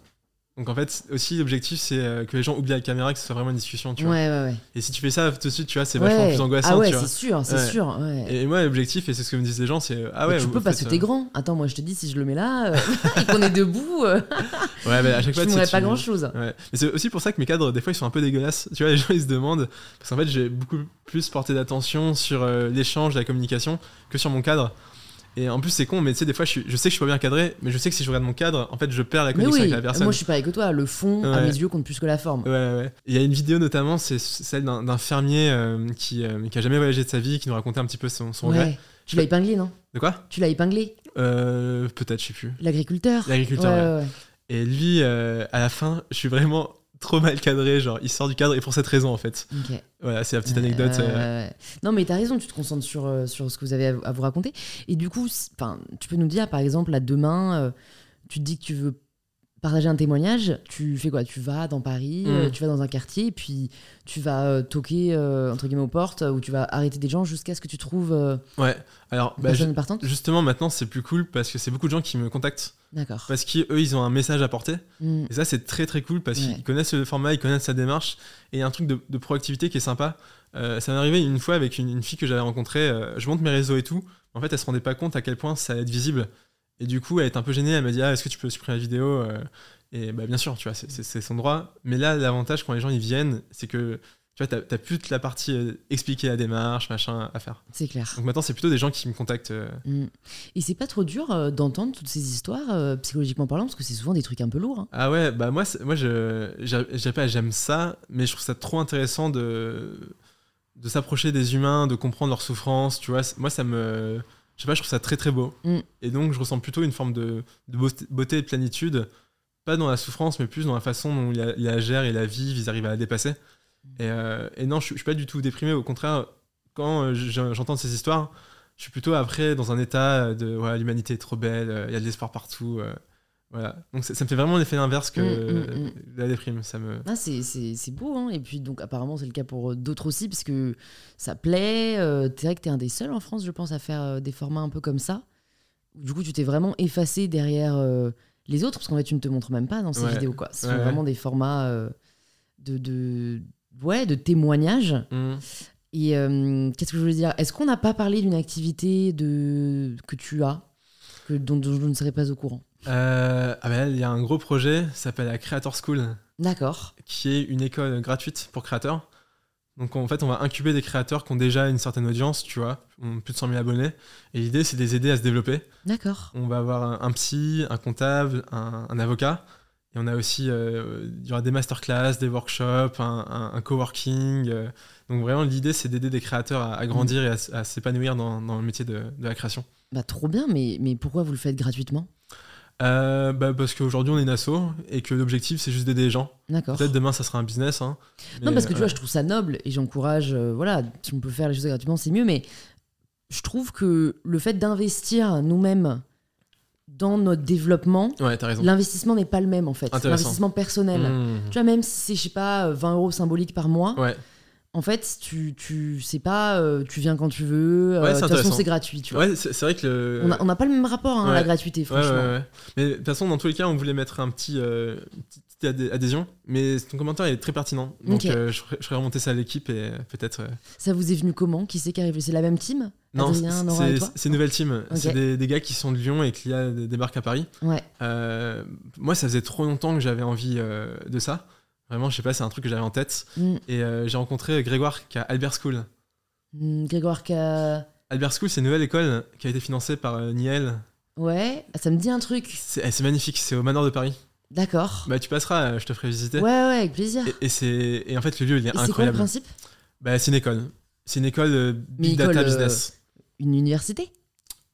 Donc, en fait, aussi, l'objectif, c'est euh, que les gens oublient la caméra, que ce soit vraiment une discussion, tu vois. Ouais, ouais, ouais. Et si tu fais ça tout de suite, tu vois, c'est vachement plus angoissant, Ah ouais, c'est sûr, c'est sûr. Et moi, l'objectif, et c'est ce que me disent les gens, c'est ah Mais ouais. tu peux parce que t'es euh, grand. Attends, moi je te dis, si je le mets là euh, et qu'on est debout, euh, Ouais, mais à chaque je fois, tu- pas grand chose. Mais c'est aussi pour ça que mes cadres, des fois, ils sont un peu dégueulasses. Tu vois, les gens, ils se demandent. Parce qu'en fait, j'ai beaucoup plus porté d'attention sur euh, l'échange, la communication, que sur mon cadre. Et en plus, c'est con, mais tu sais, des fois, je, suis- je sais que je suis pas bien cadré, mais je sais que si je regarde mon cadre, en fait, je perds la connexion oui, avec la personne. moi je suis pareil que toi. Le fond, à Ouais. mes yeux, compte plus que la forme. Ouais, ouais, ouais. Il y a une vidéo notamment, c'est celle d'un fermier euh, qui, euh, qui a jamais voyagé de sa vie, qui nous racontait un petit peu son, son regret. Ouais. Tu l'as épinglé, non? De quoi? Tu l'as épinglé? Euh, Peut-être, je sais plus. L'agriculteur? L'agriculteur, Ouais, ouais. ouais, ouais. Et lui, euh, à la fin, je suis vraiment trop mal cadré, genre, il sort du cadre, et pour cette raison, en fait. Ok. Voilà, c'est la petite anecdote. euh. Non, mais t'as raison, tu te concentres sur, euh, sur ce que vous avez à, à vous raconter. Et du coup, tu peux nous dire, par exemple, là, demain, euh, tu te dis que tu veux partager un témoignage, tu fais quoi? Tu vas dans Paris, Mm. euh, tu vas dans un quartier, et puis tu vas euh, toquer, euh, entre guillemets, aux portes, ou tu vas arrêter des gens jusqu'à ce que tu trouves Ouais, alors, bah, ju- partante justement, maintenant, c'est plus cool parce que c'est beaucoup de gens qui me contactent D'accord. parce qu'eux, ils ont un message à porter. Mm. Et ça, c'est très très cool parce Ouais. qu'ils connaissent le format, ils connaissent sa démarche. Et il y a un truc de, de proactivité qui est sympa. Ça m'est arrivé une fois avec une, une fille que j'avais rencontrée. je monte mes réseaux et tout. En fait, elle se rendait pas compte à quel point ça allait être visible. Et du coup, elle est un peu gênée. Elle m'a dit Ah, est-ce que tu peux supprimer la vidéo Euh, Et bah, bien sûr, tu vois, c'est- son droit. Mais là, l'avantage quand les gens ils viennent, c'est que tu vois, t'as plus toute la partie euh, expliquer la démarche, machin à faire. C'est clair. Donc maintenant, c'est plutôt des gens qui me contactent. euh, Mm. Et c'est pas trop dur euh, d'entendre toutes ces histoires, psychologiquement parlant, parce que c'est souvent des trucs un peu lourds. hein. Ah ouais, bah moi, moi je, pas j'aime ça, mais je trouve ça trop intéressant de, de s'approcher des humains, de comprendre leurs souffrances, tu vois. Moi, ça me. Je sais pas, je trouve ça très très beau. Mm. Et donc, je ressens plutôt une forme de, de beauté- et de plénitude, pas dans la souffrance, mais plus dans la façon dont il la, il la gère et la vivent, ils arrivent à la dépasser. Et, euh, et non, je, suis- je suis pas du tout déprimé, au contraire, quand euh, je- j'entends ces histoires, je suis plutôt après dans un état de l'humanité est trop belle, euh, il y a de l'espoir partout. Voilà. Donc ça, ça me fait vraiment l'effet inverse que Mm, mm, mm. la déprime. Ça me... Ah, c'est- c'est c'est beau, hein. et puis donc apparemment c'est le cas pour euh, d'autres aussi, parce que ça plaît. euh, c'est vrai que t'es un des seuls en France, je pense, à faire euh, des formats un peu comme ça. Du coup, tu t'es vraiment effacé derrière euh, les autres, parce qu'en fait, tu ne te montres même pas dans ces Ouais. vidéos. Quoi. Ce sont Ouais, vraiment des formats euh, de, de, ouais, de témoignages. Mm. Et qu'est-ce que je veux dire? Est-ce qu'on n'a pas parlé d'une activité de... que tu as, que, dont, dont je ne serais pas au courant? Euh, ah là, il y a un gros projet, ça s'appelle la Creator School, D'accord. qui est une école gratuite pour créateurs. Donc en fait, on va incuber des créateurs qui ont déjà une certaine audience, tu vois, plus de 100 000 abonnés. Et l'idée, c'est de les aider à se développer. D'accord. On va avoir un, un psy, un comptable, un, un avocat. Et on a aussi, euh, il y aura des masterclass, des workshops, un, coworking. euh. donc vraiment, l'idée, c'est d'aider des créateurs à, à grandir et à, s'épanouir dans, dans le métier de, de la création. Bah, trop bien, mais, mais pourquoi vous le faites gratuitement? Euh, bah, parce qu'aujourd'hui, on est une asso et que l'objectif, c'est juste d'aider les gens. D'accord. Peut-être demain, ça sera un business. hein. Non, parce que tu ouais. vois, je trouve ça noble et j'encourage, euh, voilà, si on peut faire les choses gratuitement, c'est mieux, mais je trouve que le fait d'investir nous-mêmes dans notre développement, Ouais, l'investissement n'est pas le même en fait. L'investissement personnel. Mmh. Tu vois, même si c'est, je sais pas, 20 euros symboliques par mois, Ouais, en fait, tu, tu sais pas, euh, tu viens quand tu veux, euh, Ouais, de toute façon, c'est gratuit, tu vois. ouais c'est vrai que le. On n'a pas le même rapport hein, à la gratuité, franchement. Mais de toute façon, dans tous les cas, on voulait mettre un petit, euh, une petite adhé- adhésion. Mais ton commentaire est très pertinent. Donc, euh, je, ferai, je ferai remonter ça à l'équipe et peut-être. Ça vous est venu comment? Qui c'est qui arrive C'est la même team? Non, c'est- une nouvelle team. C'est des, des gars qui sont de Lyon et qui là, débarquent à Paris. Ouais. Moi, ça faisait trop longtemps que j'avais envie de ça. Vraiment, je sais pas, c'est un truc que j'avais en tête. Mm. Et euh, j'ai rencontré Grégoire qui a Albert School. Mm, Grégoire Ca- Albert School, c'est une nouvelle école qui a été financée par euh, Niel. Ouais, ça me dit un truc. C'est eh, magnifique, c'est au Manoir de Paris. D'accord. Bah, tu passeras, euh, je te ferai visiter. Ouais, ouais, avec plaisir. Et, et c'est et en fait le lieu il est Et c'est quoi le incroyable. principe? Bah, c'est une école. C'est une école euh, big data école, euh, business. Une université?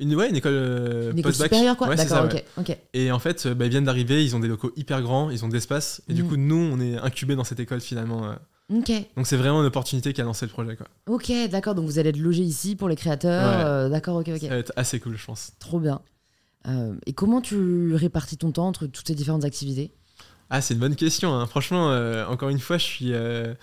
Une, ouais, une école euh, Une école supérieure, quoi Ouais, c'est D'accord, ça, ouais. ok. ok. Et en fait, euh, bah, ils viennent d'arriver, ils ont des locaux hyper grands, ils ont de l'espace. Et du Mhm. coup, nous, on est incubés dans cette école finalement. euh. Donc c'est vraiment une opportunité qui a lancé le projet. Quoi. ok, d'accord. Donc vous allez être logé ici pour les créateurs. Ouais. euh, d'accord, ok, ok. Ça va être assez cool, je pense. Trop bien. Euh, et comment tu répartis ton temps entre toutes ces différentes activités? Ah, c'est une bonne question. hein. Franchement, euh, encore une fois, je suis, je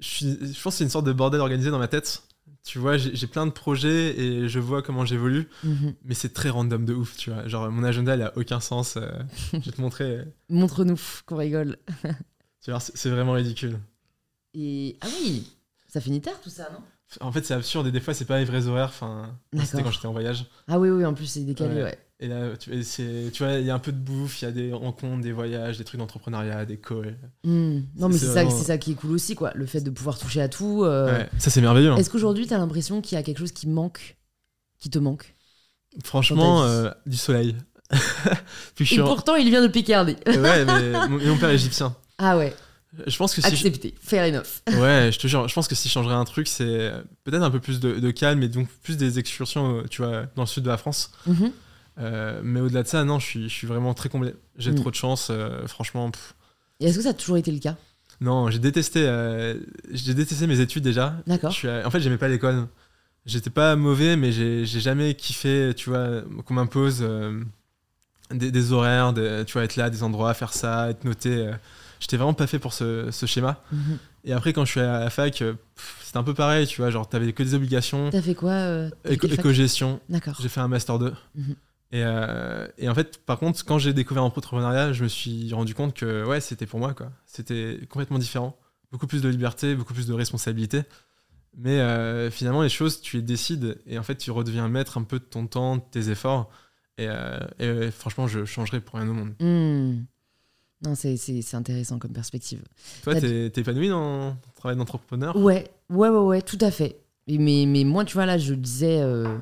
suis. Je pense que c'est une sorte de bordel organisé dans ma tête. Tu vois, j'ai plein de projets et je vois comment j'évolue, Mhm. mais c'est très random de ouf, tu vois. Genre, mon agenda, il a aucun sens. euh, je vais te montrer. euh, Montre-nous qu'on rigole. Tu vois, c'est c'est vraiment ridicule. Et ah oui, ça finit tard tout ça, non? En fait, c'est absurde et des fois, c'est pas les vrais horaires. Enfin, c'était quand j'étais en voyage. Ah oui, oui, en plus c'est décalé, Ouais. ouais. Et là, tu, et c'est- tu vois, il y a un peu de bouffe, il y a des rencontres, des voyages, des trucs d'entrepreneuriat, des calls. Hmm. Non, mais C'est ça, qui est cool aussi, quoi. Le fait de pouvoir toucher à tout. euh. Ouais, ça, c'est merveilleux. hein. Est-ce qu'aujourd'hui, tu as l'impression qu'il y a quelque chose qui manque, qui te manque? Franchement, euh, du soleil. Puis Et en- pourtant, il vient de Picardie. Ouais, mais mon, père est égyptien. ah ouais, Je pense que si. je- fair enough. Ouais, je te jure, je pense que si je changerais un truc, c'est peut-être un peu plus de, de calme et donc plus des excursions, euh, tu vois, dans le sud de la France. Mhm. Euh, mais au-delà de ça, non, je suis, je suis vraiment très comblé. J'ai Mm. trop de chance, euh, franchement. pff. Et est-ce que ça a toujours été le cas? Non, j'ai détesté, euh, j'ai détesté mes études déjà. D'accord. En fait, j'aimais pas l'école. J'étais pas mauvais, mais j'ai jamais kiffé, tu vois, qu'on m'impose des, des horaires, de, tu vois, être là, des endroits, faire ça, être noté. J'étais vraiment pas fait pour ce, ce schéma. Mhm. Et après, quand je suis à la fac, euh, c'était un peu pareil, tu vois, genre, t'avais que des obligations. T'as fait quoi euh, Éco-gestion, D'accord. j'ai fait un Master 2. Mhm. Et, euh, et en fait, par contre, quand j'ai découvert l'entrepreneuriat, je me suis rendu compte que ouais, c'était pour moi. quoi. C'était complètement différent. Beaucoup plus de liberté, beaucoup plus de responsabilité. Mais euh, finalement, les choses, tu les décides. Et en fait, tu redeviens maître un peu de ton temps, de tes efforts. Et, et, franchement, je changerais pour rien au monde. Hmm. Non, c'est- intéressant comme perspective. Toi, t'es t'es épanoui dans ton travail d'entrepreneur? Ouais, ouais, ouais, ouais, tout à fait. Mais, mais moi, tu vois, là, je disais, euh,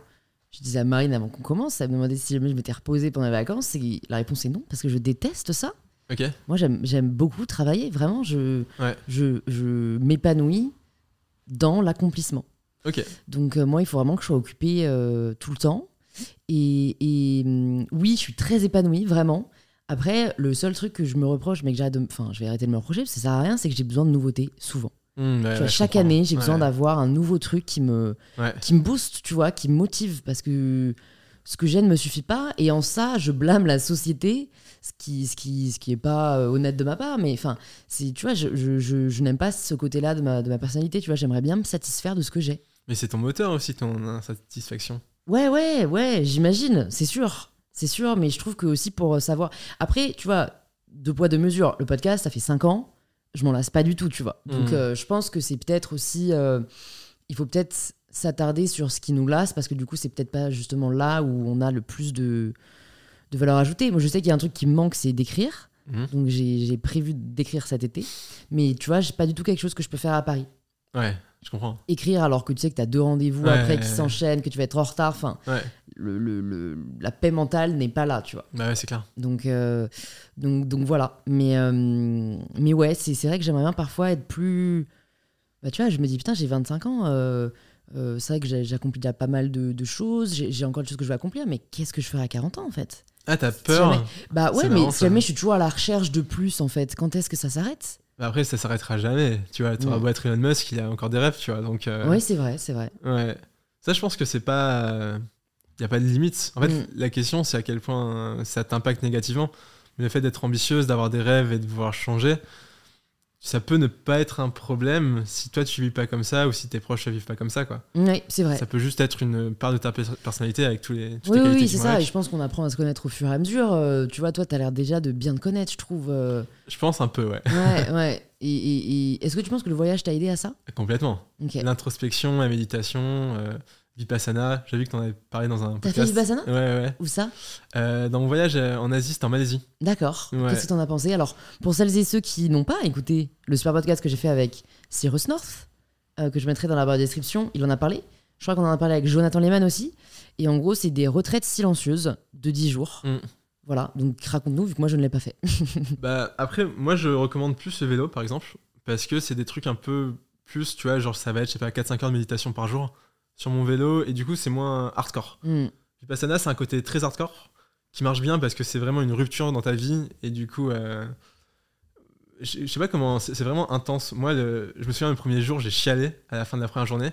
je disais à Marine avant qu'on commence, elle me demandait si jamais je m'étais reposée pendant les vacances. Et la réponse est non, parce que je déteste ça. Ok. Moi, j'aime beaucoup travailler. Vraiment, je, Ouais. je, je m'épanouis dans l'accomplissement. Ok. Donc, euh, moi, il faut vraiment que je sois occupée euh, tout le temps. Et, et, hum, oui, je suis très épanouie, vraiment. Après, le seul truc que je me reproche, mais que j'arrête de. Enfin, je vais arrêter de me reprocher, parce que ça sert à rien, c'est que j'ai besoin de nouveautés, souvent. Mmh, ouais, Tu vois, ouais, je chaque année, j'ai Ouais. besoin d'avoir un nouveau truc qui me, qui me booste, tu vois, qui me motive. Parce que ce que j'ai ne me suffit pas. Et en ça, je blâme la société, ce qui, ce qui, ce qui est pas euh, honnête de ma part. Mais enfin, tu vois, je, je, je, je n'aime pas ce côté-là de ma, de ma personnalité. Tu vois, j'aimerais bien me satisfaire de ce que j'ai. Mais c'est ton moteur aussi, ton insatisfaction. Ouais, ouais, ouais, j'imagine, c'est sûr. C'est sûr, mais je trouve que aussi pour euh, savoir. Après, tu vois, deux poids, deux mesures. Le podcast, ça fait cinq ans. Je m'en lasse pas du tout, tu vois. Donc, Mhm. euh, je pense que c'est peut-être aussi. euh, il faut peut-être s'attarder sur ce qui nous lasse, parce que du coup, c'est peut-être pas justement là où on a le plus de, de valeur ajoutée. Moi, je sais qu'il y a un truc qui me manque, c'est d'écrire. Mhm. Donc, j'ai prévu d'écrire cet été. Mais tu vois, j'ai pas du tout quelque chose que je peux faire à Paris. Ouais, je comprends. Écrire alors que tu sais que tu as deux rendez-vous Ouais. après qui s'enchaînent, que tu vas être en retard. Enfin, Ouais, le, le- le- la paix mentale n'est pas là, tu vois. bah ouais, c'est clair. Donc, euh, donc, donc voilà. Mais, euh, mais ouais, c'est c'est vrai que j'aimerais bien parfois être plus. Bah, tu vois, je me dis, putain, j'ai 25 ans. euh, c'est vrai que j'ai- j'accomplis déjà pas mal de, de choses. J'ai j'ai encore des choses que je veux accomplir, mais qu'est-ce que je ferai à 40 ans en fait? Ah, t'as Si peur jamais- Bah ouais, C'est mais marrant, si jamais je suis toujours à la recherche de plus en fait, quand est-ce que ça s'arrête? Bah Après, ça s'arrêtera jamais. Tu vois, Mm. beau être Elon Musk, il a encore des rêves, tu vois. Donc, euh, Oui, c'est vrai, c'est vrai. ouais. Ça, je pense que c'est pas. Il n'y a pas de limite. En fait, Mm. la question, c'est à quel point ça t'impacte négativement. Mais le fait d'être ambitieuse, d'avoir des rêves et de vouloir changer, ça peut ne pas être un problème si toi tu vis pas comme ça ou si tes proches ne vivent pas comme ça, quoi. Oui, c'est vrai. Ça peut juste être une part de ta pe- personnalité avec tous les, toutes Oui, les oui, c'est ça. Et je pense qu'on apprend à se connaître au fur et à mesure. Euh, tu vois, toi, tu as l'air déjà de bien te connaître, je trouve. euh. Je pense un peu, ouais. Ouais, ouais. Et, et- et est-ce que tu penses que le voyage t'a aidé à ça? Complètement. L'introspection, la méditation, euh, Vipassana. J'ai vu que tu en avais parlé dans un T'as podcast. fait Vipassana Ouais, ouais. Où ça? Euh, dans mon voyage euh, en Asie, c'était en Malaisie. D'accord. Ouais. Qu'est-ce que t'en as pensé? Alors, pour celles et ceux qui n'ont pas écouté le super podcast que j'ai fait avec Cyrus North, euh, que je mettrai dans la barre de description, il en a parlé. Je crois qu'on en a parlé avec Jonathan Lehman aussi. Et en gros, c'est des retraites silencieuses de 10 jours. Mm. Voilà. Donc, raconte-nous, vu que moi, je ne l'ai pas fait. Bah, après, moi, je recommande plus le vélo, par exemple, parce que c'est des trucs un peu plus, tu vois, genre ça va être, je sais pas, 4-5 heures de méditation par jour. Sur mon vélo et du coup c'est moins hardcore. Hmm. Vipassana c'est un côté très hardcore qui marche bien parce que c'est vraiment une rupture dans ta vie et du coup euh, je je sais pas comment c'est c'est vraiment intense. Moi le- je me souviens le premier jour j'ai chialé à la fin de la première journée.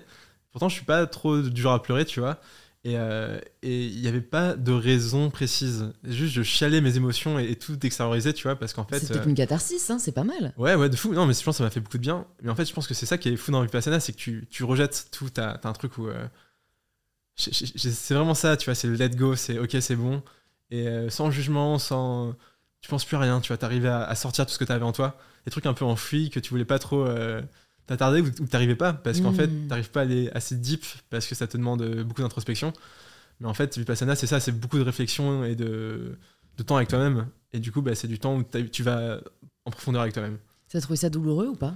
Pourtant je suis pas trop du genre à pleurer tu vois. Et euh, et il n'y avait pas de raison précise. Juste je chialais mes émotions et, et tout extériorisé tu vois parce qu'en fait c'est peut-être euh, une catharsis, hein, c'est pas mal. Ouais, ouais, de fou. Non, mais je pense que ça m'a fait beaucoup de bien. Mais en fait, je pense que c'est ça qui est fou dans Vipassana, c'est que tu, tu rejettes tout. T'as un truc où. euh, c'est vraiment ça, tu vois, c'est le let go, c'est ok, c'est bon. Et euh, sans jugement, sans. Tu penses plus à rien, tu vois, t'arrives à, à sortir tout ce que t'avais en toi. Des trucs un peu enfouis que tu voulais pas trop euh, t'attarder ou, t'arrivais pas, parce qu'en fait, t'arrives pas à aller assez deep, parce que ça te demande euh, beaucoup d'introspection. Mais en fait, Vipassana, c'est ça, c'est beaucoup de réflexion et de, de temps avec toi-même. Et du coup, bah, c'est du temps où t'as- tu vas en profondeur avec toi-même. Tu as trouvé ça douloureux ou pas?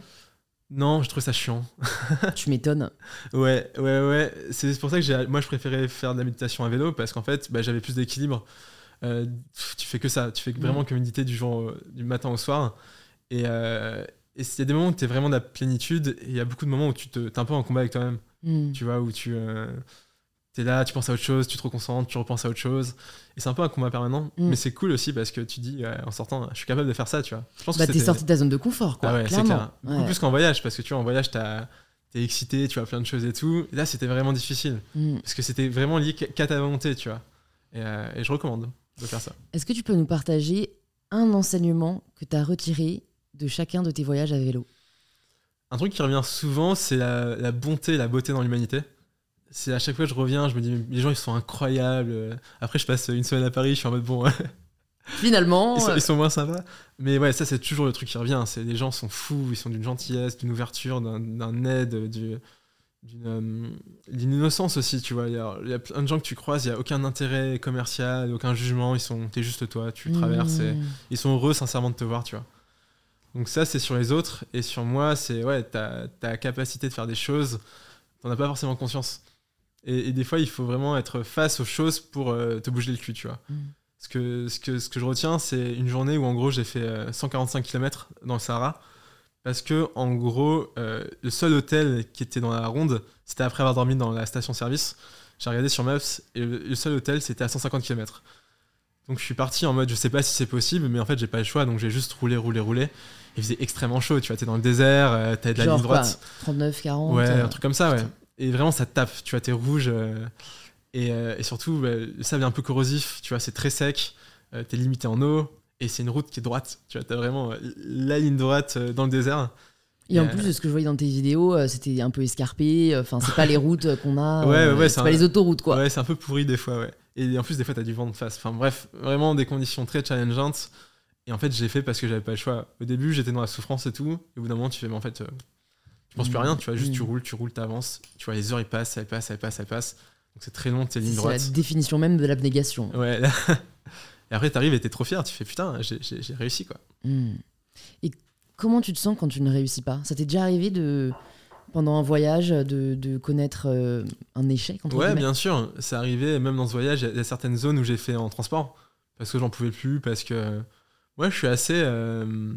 Non, je trouve ça chiant. Tu m'étonnes. Ouais, ouais, ouais. C'est pour ça que moi, je préférais faire de la méditation à vélo parce qu'en fait, bah, j'avais plus d'équilibre. Euh, tu fais que ça. Tu fais vraiment que méditer du, jour, du matin au soir. Et euh, et il y a des moments où tu es vraiment dans la plénitude et il y a beaucoup de moments où tu te, es un peu en combat avec toi-même. Hmm. Tu vois, où tu es là, tu penses à autre chose, tu te reconcentres, tu repenses à autre chose. Et c'est un peu un combat permanent. Mm. Mais c'est cool aussi parce que tu dis, ouais, en sortant, je suis capable de faire ça, tu vois. Je pense Bah, t'es sorti de ta zone de confort, quoi. ah ouais, c'est clair. Beaucoup Ouais. plus qu'en voyage, parce que tu vois, en voyage, t'as- t'es excité, tu vois plein de choses et tout. Et là, c'était vraiment difficile. Hmm. Parce que c'était vraiment lié qu'à ta volonté, tu vois. Et, euh, et je recommande de faire ça. Est-ce que tu peux nous partager un enseignement que tu as retiré de chacun de tes voyages à vélo Un truc qui revient souvent, c'est la, la bonté et la beauté dans l'humanité. C'est à chaque fois que je reviens, je me dis, les gens, ils sont incroyables. Après, je passe une semaine à Paris, je suis en mode, bon, Finalement, ils, sont, ils sont moins sympas. Mais ouais, ça, c'est toujours le truc qui revient. C'est les gens sont fous, ils sont d'une gentillesse, d'une ouverture, d'un- aide, d'une euh, d'une innocence aussi, tu vois. Il y, a, il y a plein de gens que tu croises, il n'y a aucun intérêt commercial, aucun jugement. Ils sont, t'es juste toi, tu traverses et hmm. ils sont heureux sincèrement de te voir, tu vois. Donc ça, c'est sur les autres. Et sur moi, c'est ouais, ta, ta capacité de faire des choses, t'en as pas forcément conscience. Et, et des fois, il faut vraiment être face aux choses pour euh, te bouger le cul, tu vois. Mm. Ce que, ce, que, ce que je retiens, c'est une journée où en gros j'ai fait euh, 145 km dans le Sahara. Parce que en gros, euh, le seul hôtel qui était dans la ronde, c'était après avoir dormi dans la station-service. J'ai regardé sur Maps et le, le seul hôtel c'était à 150 km. Donc je suis parti en mode je sais pas si c'est possible, mais en fait j'ai pas le choix donc j'ai juste roulé, roulé, roulé. Il faisait extrêmement chaud, tu vois, t'es dans le désert, euh, t'as de la Genre ligne quoi, droite. 39, 40 Ouais, euh, un truc comme ça, ouais. Et vraiment, ça te tape, tu vois, t'es rouge. euh, et, et surtout, bah, le sable est un peu corrosif, tu vois, c'est très sec, t'es limité en eau, et c'est une route qui est droite. Tu vois, t'as vraiment la ligne droite dans le désert. Et en plus de ce que je voyais dans tes vidéos, c'était un peu escarpé. Enfin, c'est pas les routes qu'on a. Ouais, ouais, c'est c'est pas un- les autoroutes, quoi. Ouais, c'est un peu pourri des fois, ouais. Et en plus, des fois, t'as du vent de face. Enfin bref, vraiment des conditions très challengeantes. Et en fait, j'ai fait parce que j'avais pas le choix. Au début, j'étais dans la souffrance et tout. Et au bout d'un moment, tu fais, mais en fait, euh, tu penses plus à rien, tu vois, juste Mm. tu roules, tu roules, t'avances. Tu vois, les heures, ils passent, elles passent, elles passent, elles passent. Donc c'est très long, tes lignes C'est la droites. définition même de l'abnégation. Ouais. là- Et après, t'arrives et t'es trop fier. Tu fais putain, j'ai- réussi quoi. Hmm. Et comment tu te sens quand tu ne réussis pas? Ça t'est déjà arrivé de pendant un voyage de, de connaître euh, un échec entre Ouais, bien sûr. C'est arrivé, même dans ce voyage, il y, a certaines zones où j'ai fait en transport. Parce que j'en pouvais plus, parce que. Moi, je suis assez euh,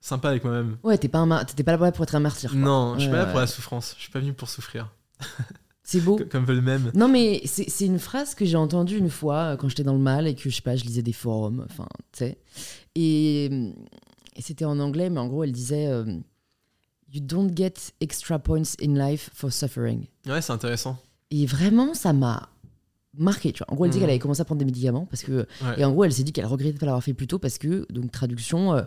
sympa avec moi-même. Ouais, t'es pas, un mar- t'étais pas là pour être un martyr. quoi. Non, je suis Ouais, pas là pour ouais. la souffrance. Je suis pas venu pour souffrir. C'est beau. Co- Comme veut le même. Non, mais c'est une phrase que j'ai entendue une fois euh, quand j'étais dans le mal et que je sais pas, je lisais des forums, enfin, tu sais. Et, euh, et c'était en anglais, mais en gros, elle disait euh, You don't get extra points in life for suffering. Ouais, c'est intéressant. Et vraiment, ça m'a marqué. Tu vois. En gros, elle dit Mhm. qu'elle avait commencé à prendre des médicaments parce que. Ouais. Et en gros, elle s'est dit qu'elle regrettait de pas l'avoir fait plus tôt parce que, donc, traduction, euh,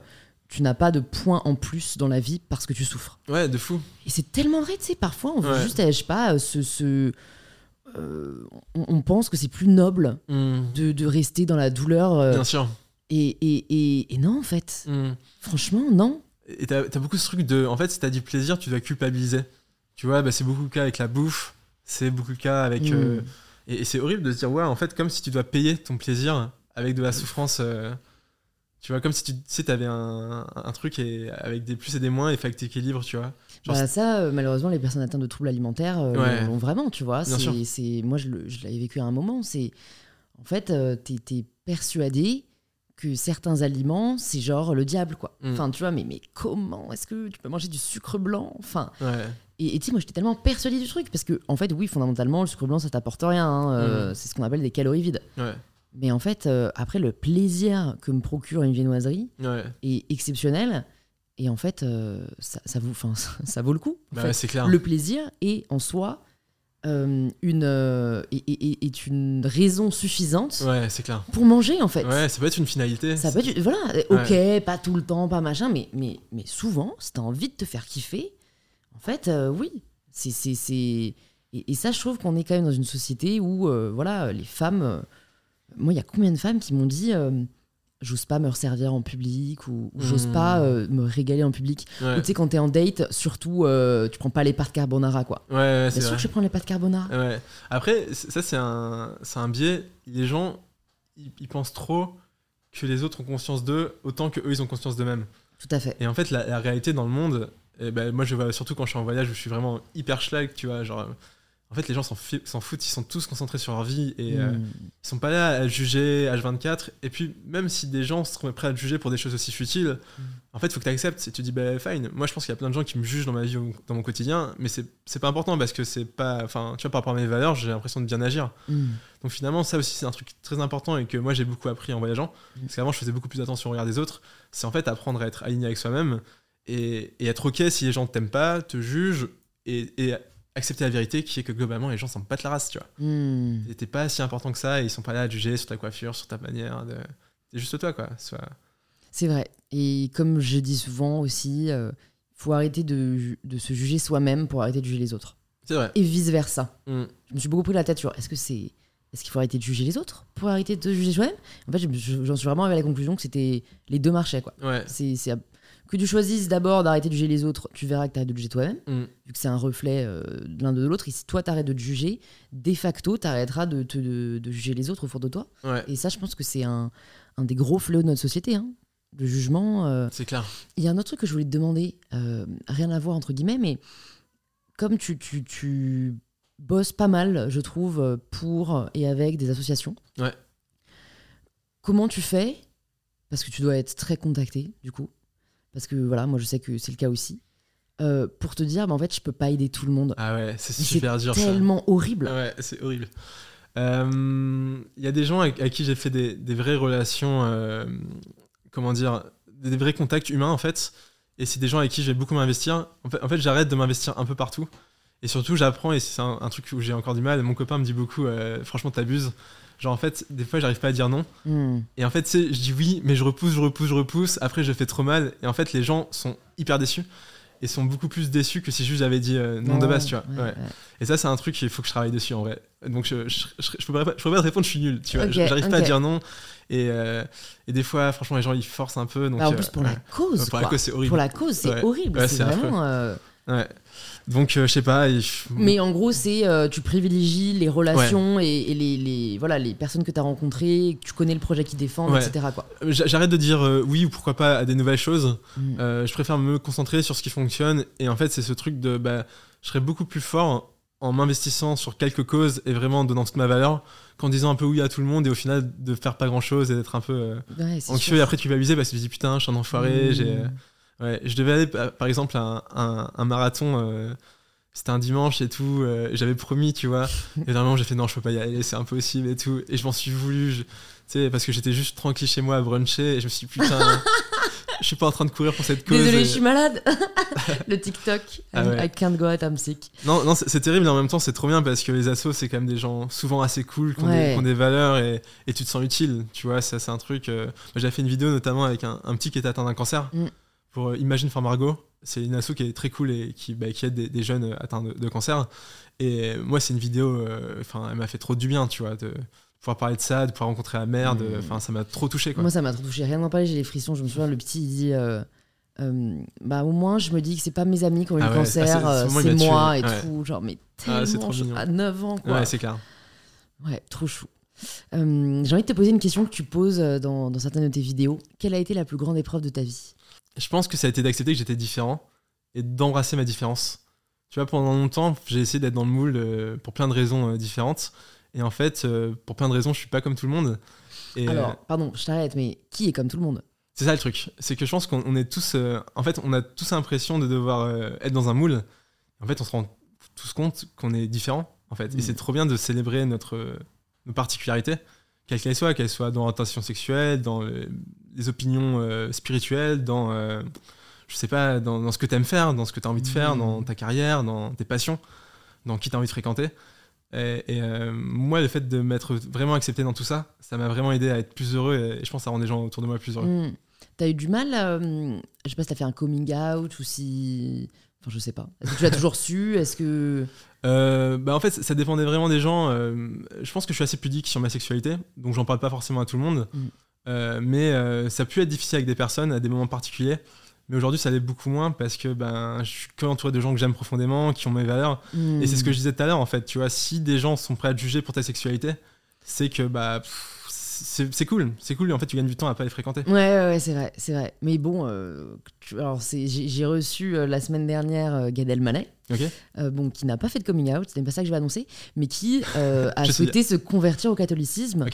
tu n'as pas de points en plus dans la vie parce que tu souffres. Ouais, de fou. Et c'est tellement vrai, tu sais, parfois on veut Ouais. juste, euh, je sais pas, se- euh, on, on pense que c'est plus noble Hmm. de, de rester dans la douleur. euh, Bien sûr. et, et, et, et non, en fait. Hmm. Franchement, non. Et t'as as beaucoup ce truc de. En fait, si t'as du plaisir, tu dois culpabiliser. Tu vois, bah, c'est beaucoup le cas avec la bouffe. C'est beaucoup le cas avec. Et et c'est horrible de se dire, ouais, en fait, comme si tu dois payer ton plaisir avec de la souffrance. euh, tu vois, comme si tu sais, t'avais un, un truc et, avec des plus et des moins et fait que t'équilibres, tu vois. Genre, Bah, ça, euh, malheureusement, les personnes atteintes de troubles alimentaires euh, Ouais. l'ont- l'ont vraiment, tu vois. C'est- Moi, je l'avais vécu à un moment. C'est En fait, t'es es persuadé que certains aliments, c'est genre le diable, quoi. Mm. Enfin, tu vois, mais, mais comment est-ce que tu peux manger du sucre blanc Enfin, Ouais. et tu sais, moi, j'étais tellement persuadée du truc, parce que, en fait, oui, fondamentalement, le sucre blanc, ça t'apporte rien. hein, euh, Mm. C'est ce qu'on appelle des calories vides. Ouais. Mais en fait, euh, après, le plaisir que me procure une viennoiserie Ouais. est exceptionnel. Et en fait, euh, ça, ça, vaut, enfin, ça, ça vaut le coup. Bah ouais, clair. Le plaisir est en soi euh, une, euh, est, est- est une raison suffisante Ouais, clair. pour manger, en fait. Ouais, ça peut être une finalité. Ça peut être, voilà, ok, pas tout le temps, pas machin, mais, mais, mais souvent, si t'as envie de te faire kiffer, en fait, euh, oui. C'est, c'est, c'est... Et, et ça, je trouve qu'on est quand même dans une société où, euh, voilà, les femmes. euh, moi, il y a combien de femmes qui m'ont dit euh, j'ose pas me resservir en public ou, ou j'ose Hmm. pas euh, me régaler en public. Ouais, tu sais, quand t'es en date, surtout, euh, tu prends pas les pâtes carbonara, quoi. ouais, ouais, c'est sûr vrai. que je prends les pâtes carbonara. Ouais. Après, ça, c'est un, un biais. Les gens, ils, ils pensent trop que les autres ont conscience d'eux autant que eux ils ont conscience d'eux-mêmes. Tout à fait. Et en fait, la, la réalité dans le monde, eh ben, moi je vois surtout quand je suis en voyage où je suis vraiment hyper schlag, tu vois. Genre, en fait, les gens s'en foutent, ils sont tous concentrés sur leur vie et euh, Hmm. ils sont pas là à juger H24. Et puis, même si des gens seraient prêts à te juger pour des choses aussi futiles, Mm. en fait, il faut que tu acceptes. Et tu dis, bah, fine. Moi, je pense qu'il y a plein de gens qui me jugent dans ma vie, ou dans mon quotidien, mais c'est c'est pas important parce que c'est pas. Enfin, tu vois, par rapport à mes valeurs, j'ai l'impression de bien agir. Hmm. Donc finalement, ça aussi, c'est un truc très important et que moi, j'ai beaucoup appris en voyageant. Parce qu'avant, je faisais beaucoup plus attention au regard des autres. C'est en fait apprendre à être aligné avec soi-même et, et être OK si les gens t'aiment pas, te jugent et, et accepter la vérité qui est que globalement, les gens s'en battent la race, tu vois. Hmm. Et t'es pas si important que ça et ils sont pas là à juger sur ta coiffure, sur ta manière de. C'est juste toi, quoi. Soit... C'est vrai. Et comme je dis souvent aussi, il faut arrêter de, de se juger soi-même pour arrêter de juger les autres. C'est vrai. Et vice-versa. Mm. Je me suis beaucoup pris la tête sur est-ce que c'est. Est-ce qu'il faut arrêter de juger les autres pour arrêter de juger soi-même? En fait, je me suis- j'en suis vraiment arrivé à la conclusion que c'était les deux marchaient. Quoi. Ouais. C'est, que tu choisisses d'abord d'arrêter de juger les autres, tu verras que tu arrêtes de juger toi-même, Mm. vu que c'est un reflet euh, de l'un de l'autre. Et si toi, tu arrêtes de te juger, de facto, tu arrêteras de, te- de, de juger les autres autour de toi. Ouais. Et ça, je pense que c'est un, un des gros fléaux de notre société. Hein. Le jugement. euh, C'est clair. il y a un autre truc que je voulais te demander, euh, rien à voir entre guillemets, mais comme tu, tu, tu bosses pas mal, je trouve, pour et avec des associations, Ouais. comment tu fais Parce que tu dois être très contacté, du coup. Parce que voilà, moi je sais que c'est le cas aussi. euh, pour te dire, bah, en fait, je peux pas aider tout le monde. Ah ouais, c'est C'est super dur ça. Tellement horrible. Ouais, c'est horrible. Euh, Il y a des gens à, à qui j'ai fait des, des vraies relations, euh, comment dire, des, vrais contacts humains en fait. Et c'est des gens avec qui je vais beaucoup m'investir. En fait, en fait j'arrête de m'investir un peu partout. Et surtout, j'apprends, et c'est un, un truc où j'ai encore du mal. Mon copain me dit beaucoup, euh, franchement, t'abuses. Genre, en fait, des fois, j'arrive pas à dire non. Hmm. Et en fait, je dis oui, mais je repousse, je repousse, je repousse. Après, je fais trop mal. Et en fait, les gens sont hyper déçus. Et sont beaucoup plus déçus que si juste j'avais dit euh, non de base, tu vois. Ouais, Ouais. ouais. Et ça, c'est un truc qu'il faut que je travaille dessus en vrai. Donc, je, je, je, je pourrais, pas, pas te répondre, je suis nul, tu vois. J'arrive pas à dire non. Et, euh, et des fois, franchement, les gens, ils forcent un peu. Donc, Bah, en euh, plus, pour la cause. La cause, c'est horrible. Pour la cause, c'est horrible. C'est vraiment. Ouais. Donc, euh, je sais pas. Mais en gros, c'est euh, tu privilégies les relations et, et les, les- voilà, les personnes que tu as rencontrées, que tu connais le projet qu'ils défendent, Ouais. etc. J'a- J'arrête de dire euh, oui ou pourquoi pas à des nouvelles choses. Mm. Euh, je préfère me concentrer sur ce qui fonctionne. Et en fait, c'est ce truc de. Bah, je serais beaucoup plus fort en m'investissant sur quelques causes et vraiment en donnant toute ma valeur qu'en disant un peu oui à tout le monde et au final de faire pas grand chose et d'être un peu euh, Ouais, anxieux. sûr. Et après, tu vas abuser parce que tu te dis putain, je suis un enfoiré. Mm. j'ai euh, Ouais, je devais aller pa- par exemple à un, un- un marathon. euh, c'était un dimanche et tout. euh, J'avais promis, tu vois. Et vraiment, j'ai fait non, je peux pas y aller, c'est impossible et tout. Et je m'en suis voulu, je- tu sais, parce que j'étais juste tranquille chez moi à bruncher. Et je me suis dit putain, je suis pas en train de courir pour cette cause. Désolée, et- je suis malade. le TikTok. Ah ouais. I can't go out, I'm sick. Non, non c'est terrible, mais en même temps, c'est trop bien parce que les assos, c'est quand même des gens souvent assez cool, qui ont, des, Ouais. qui ont des valeurs et, et tu te sens utile. Tu vois, c'est un truc. euh, j'avais fait une vidéo notamment avec un, un petit qui était atteint d'un cancer Mm. Pour euh, Imagine for Margot. C'est une asso qui est très cool et qui, bah, qui aide des, des jeunes atteints de, de cancer. Et moi, c'est une vidéo, euh, enfin, elle m'a fait trop du bien, tu vois, de pouvoir parler de ça, de pouvoir rencontrer la mère. de- Mm. Enfin, ça m'a trop touché, quoi. Moi, ça m'a trop touché. Rien d'en parler, j'ai les frissons. Je me souviens, le petit, il dit euh, euh, Bah, au moins, je me dis que c'est pas mes amis qui ont eu Ah le ouais, cancer, ah, c'est- moi et ouais. tout. Genre, mais Ah, c'est tellement. mignon. à 9 ans, quoi. ouais, c'est clair. Ouais, trop chou. Euh, J'ai envie de te poser une question que tu poses dans, dans certaines de tes vidéos. Quelle a été la plus grande épreuve de ta vie? Je pense que ça a été d'accepter que j'étais différent et d'embrasser ma différence. Tu vois, pendant longtemps, j'ai essayé d'être dans le moule euh, pour plein de raisons euh, différentes. Et en fait, euh, pour plein de raisons, je suis pas comme tout le monde. Et, Alors, pardon, je t'arrête, mais qui est comme tout le monde? C'est ça le truc. C'est que je pense qu'on on est tous. en fait, on a tous l'impression de devoir être dans un moule. En fait, on se rend tous compte qu'on est différents. En fait. Et c'est trop bien de célébrer notre, nos particularités, quelles qu'elles soient, qu'elles soient dans l'orientation sexuelle, dans euh, les opinions euh, spirituelles, dans. euh, je sais pas, dans, dans ce que tu aimes faire, dans ce que tu as envie de faire, Mm. dans ta carrière, dans tes passions, dans qui tu as envie de fréquenter. Et, et, euh, moi, le fait de m'être vraiment accepté dans tout ça, ça m'a vraiment aidé à être plus heureux et, et je pense que ça rend les gens autour de moi plus heureux. Hmm. T'as eu du mal, je sais pas si t'as fait un coming out ou si. Enfin, je sais pas. Est-ce que tu l'as toujours su? Est-ce que. Euh, bah en fait, ça dépendait vraiment des gens. euh, je pense que je suis assez pudique sur ma sexualité, donc j'en parle pas forcément à tout le monde. Mm. Euh, mais euh, ça a pu être difficile avec des personnes à des moments particuliers. Mais aujourd'hui, ça l'est beaucoup moins parce que ben, je suis que entouré de gens que j'aime profondément, qui ont mes valeurs. Et c'est ce que je disais tout à l'heure, en fait. Tu vois, si des gens sont prêts à te juger pour ta sexualité, c'est que bah, c'est cool. C'est cool. En fait, tu gagnes du temps à pas les fréquenter. Ouais, ouais, ouais, c'est vrai, c'est vrai. Mais bon, euh, tu- alors c'est- j'ai reçu euh, la semaine dernière euh, Gad Elmaleh, bon, qui n'a pas fait de coming out, ce n'est pas ça que je vais annoncer, mais qui a souhaité se convertir au catholicisme.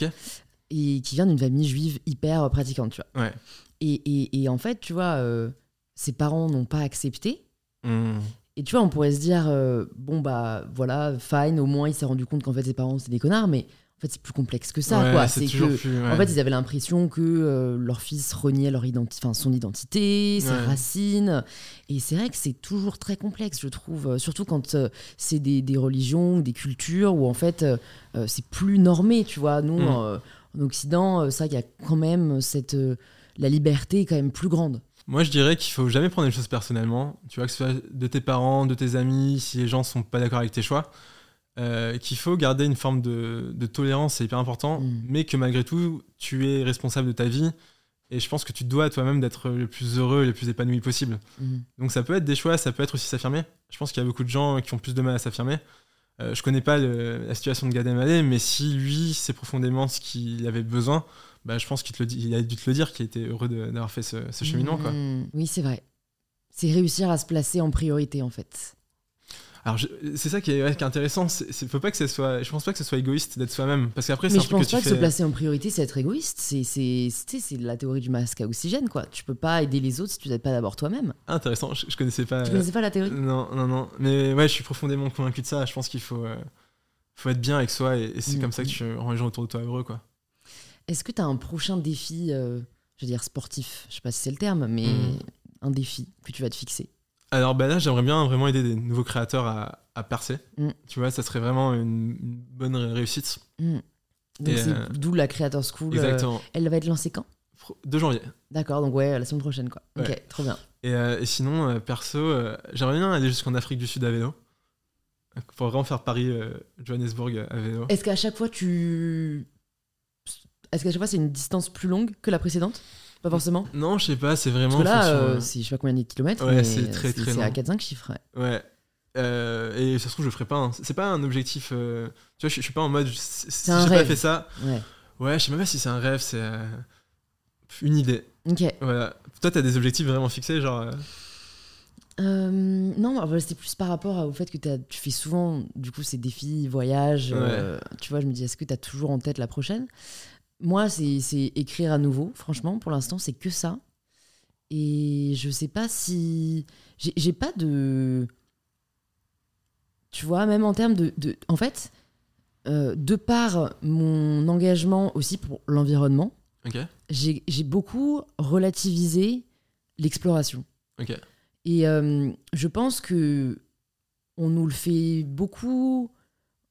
Et qui vient d'une famille juive hyper pratiquante, tu vois. Ouais. Et, et, et en fait, tu vois, euh, ses parents n'ont pas accepté. Hmm. Et tu vois, on pourrait se dire, euh, bon, bah voilà, fine, au moins il s'est rendu compte qu'en fait ses parents c'est des connards, mais en fait c'est plus complexe que ça, Ouais, quoi. c'est que. plus. ouais. En fait, ils avaient l'impression que euh, leur fils reniait leur identi- son identité, ses Ouais. racines. Et c'est vrai que c'est toujours très complexe, je trouve. Surtout quand c'est des, des religions ou des cultures où en fait c'est plus normé, tu vois. Nous, Mm. Euh, en Occident, euh, ça, il y a quand même cette. euh, la liberté est quand même plus grande. Moi, je dirais qu'il faut jamais prendre les choses personnellement. Tu vois, que ce soit de tes parents, de tes amis, si les gens sont pas d'accord avec tes choix. euh, qu'il faut garder une forme de, de tolérance, c'est hyper important, Mm. mais que malgré tout, tu es responsable de ta vie. Et je pense que tu dois à toi-même d'être le plus heureux et le plus épanoui possible. Mhm. Donc ça peut être des choix, ça peut être aussi s'affirmer. Je pense qu'il y a beaucoup de gens qui ont plus de mal à s'affirmer. Euh, je connais pas le- la situation de Gad Elmaleh, mais si lui, c'est profondément ce qu'il avait besoin, bah, je pense qu'il te le dit- il a dû te le dire, qu'il était heureux de- d'avoir fait ce, ce cheminement. Quoi. Mm. Oui, c'est vrai. C'est réussir à se placer en priorité, en fait. Alors c'est ça qui est, ouais, qui est intéressant. C'est, faut pas que ce soit, je pense pas que ce soit égoïste d'être soi-même, parce qu'après Mais un je truc pense que pas que fais. se placer en priorité, c'est être égoïste. C'est, c'est, c'est, c'est la théorie du masque à oxygène, quoi. Tu peux pas aider les autres si tu n'aides pas d'abord toi-même. Intéressant. Je, je connaissais pas. Tu euh, connaissais pas la théorie? Non, non, non. Mais ouais, je suis profondément convaincu de ça. Je pense qu'il faut, euh, faut être bien avec soi, et, et c'est Mm. comme ça que tu rends les gens autour de toi heureux, quoi. Est-ce que tu as un prochain défi, euh, je veux dire sportif, je sais pas si c'est le terme, mais Mm. un défi que tu vas te fixer? Alors bah là, j'aimerais bien vraiment aider des nouveaux créateurs à, à percer. Mm. Tu vois, ça serait vraiment une, une bonne ré- réussite. Mm. Donc Et, c'est euh, d'où la Creator School. euh, Exactement. elle va être lancée quand? 2 janvier. D'accord, donc ouais, la semaine prochaine, quoi. Ok, trop bien. Et, euh, et sinon, perso, j'aimerais bien aller jusqu'en Afrique du Sud à vélo. Pour vraiment faire Paris-Johannesburg à vélo. Est-ce qu'à chaque fois tu. Est-ce qu'à chaque fois c'est une distance plus longue que la précédente? Pas forcément Non, je sais pas, c'est vraiment. Parce que là, euh, c'est je sais pas combien de kilomètres, Ouais, c'est très, très c'est à long. 4-5 chiffres. ouais. Ouais. Euh, et ça se trouve, je le ferai pas. hein. C'est pas un objectif. euh, Tu vois, je, je suis pas en mode. Si j'ai pas fait ça. Ouais. Ouais, je sais même pas si c'est un rêve, c'est euh, une idée. Ok. Voilà. Toi, t'as des objectifs vraiment fixés, genre. euh, non, c'était plus par rapport au fait que tu fais souvent, du coup, ces défis, voyages. euh, tu vois, je me dis, est-ce que tu as toujours en tête la prochaine? Moi, c'est écrire à nouveau. Franchement, pour l'instant, c'est que ça. Et je sais pas si. J'ai pas de. Tu vois, même en termes de. de- en fait, euh, de par mon engagement aussi pour l'environnement, Ok. j'ai beaucoup relativisé l'exploration. Et euh, je pense que on nous le fait beaucoup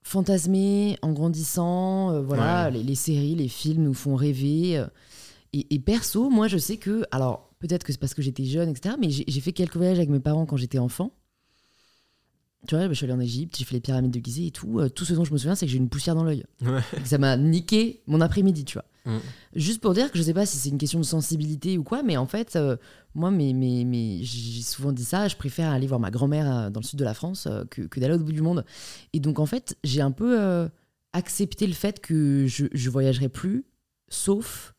fantasmer en grandissant. euh, voilà, Ouais. les, les séries, les films nous font rêver. euh, et, et perso, moi, je sais que, alors peut-être que c'est parce que j'étais jeune, etc. Mais j'ai fait quelques voyages avec mes parents quand j'étais enfant. Tu vois, bah, je suis allée en Égypte, j'ai fait les pyramides de Gizeh et tout. euh, tout ce dont je me souviens, c'est que j'ai une poussière dans l'œil. Ouais. Ça m'a niqué mon après-midi, tu vois. Mm. Juste pour dire que je sais pas si c'est une question de sensibilité ou quoi, mais en fait, euh, moi, mais, mais, mais j'ai souvent dit ça, je préfère aller voir ma grand-mère euh, dans le sud de la France euh, que, que d'aller au bout du monde. Et donc, en fait, j'ai un peu euh, accepté le fait que je, je voyagerai plus, sauf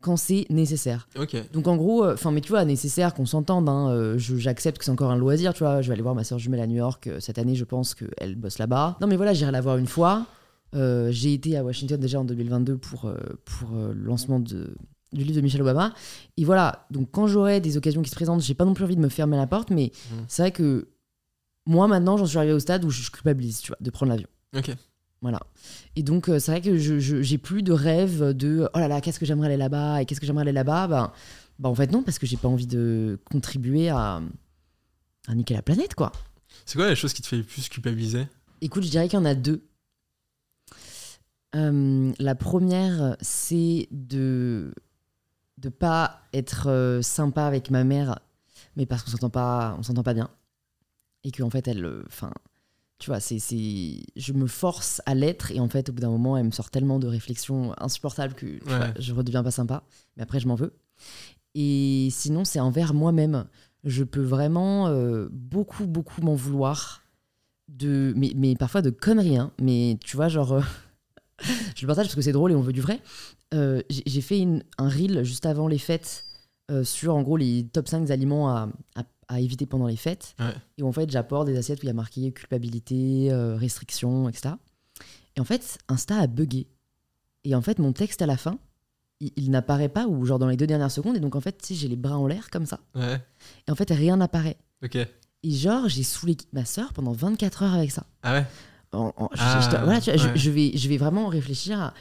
quand c'est nécessaire. Ok. Donc en gros, enfin mais tu vois, nécessaire qu'on s'entende, hein, euh, j'accepte que c'est encore un loisir, tu vois, je vais aller voir ma soeur jumelle à New York euh, cette année, je pense qu'elle bosse là-bas. Non mais voilà, j'irai la voir une fois, Euh, j'ai été à Washington déjà en 2022 pour, euh, pour euh, le lancement de, du livre de Michelle Obama. Et voilà, donc quand j'aurai des occasions qui se présentent, j'ai pas non plus envie de me fermer la porte, mais Mhm. c'est vrai que moi maintenant, j'en suis arrivée au stade où je culpabilise, tu vois, de prendre l'avion. Ok. Voilà. Et donc, c'est vrai que je, je- j'ai plus de rêve de oh là là, qu'est-ce que j'aimerais aller là-bas et qu'est-ce que j'aimerais aller là-bas. Ben, ben, en fait, non, parce que j'ai pas envie de contribuer à, à niquer la planète, quoi. C'est quoi la chose qui te fait le plus culpabiliser? Écoute, je dirais qu'il y en a deux. Euh, la première, c'est de de pas être euh, sympa avec ma mère, mais parce qu'on s'entend pas, on s'entend pas bien, et que en fait elle, euh, enfin, tu vois, c'est c'est, je me force à l'être, et en fait au bout d'un moment, elle me sort tellement de réflexions insupportables que tu vois, Ouais. je redeviens pas sympa, mais après je m'en veux. Et sinon, c'est envers moi-même. Je peux vraiment euh, beaucoup, beaucoup m'en vouloir de mais, mais parfois de conneries hein. mais tu vois genre euh, je le partage parce que c'est drôle et on veut du vrai. Euh, j'ai fait une- un reel juste avant les fêtes euh, sur en gros les top 5 aliments à, à- à éviter pendant les fêtes. Ouais. et où, en fait j'apporte des assiettes où il y a marqué culpabilité euh, restriction etc et en fait Insta a bugué. Et en fait mon texte à la fin il, il n'apparaît pas ou genre dans les deux dernières secondes et donc en fait tu sais j'ai les bras en l'air comme ça. Ouais. et en fait rien n'apparaît. Ok. et genre j'ai saoulé ma soeur pendant 24 heures avec ça. Ah ouais? En- en- je- Ah, je- je- voilà, tu vois, je- ouais. je, vais, je vais vraiment réfléchir à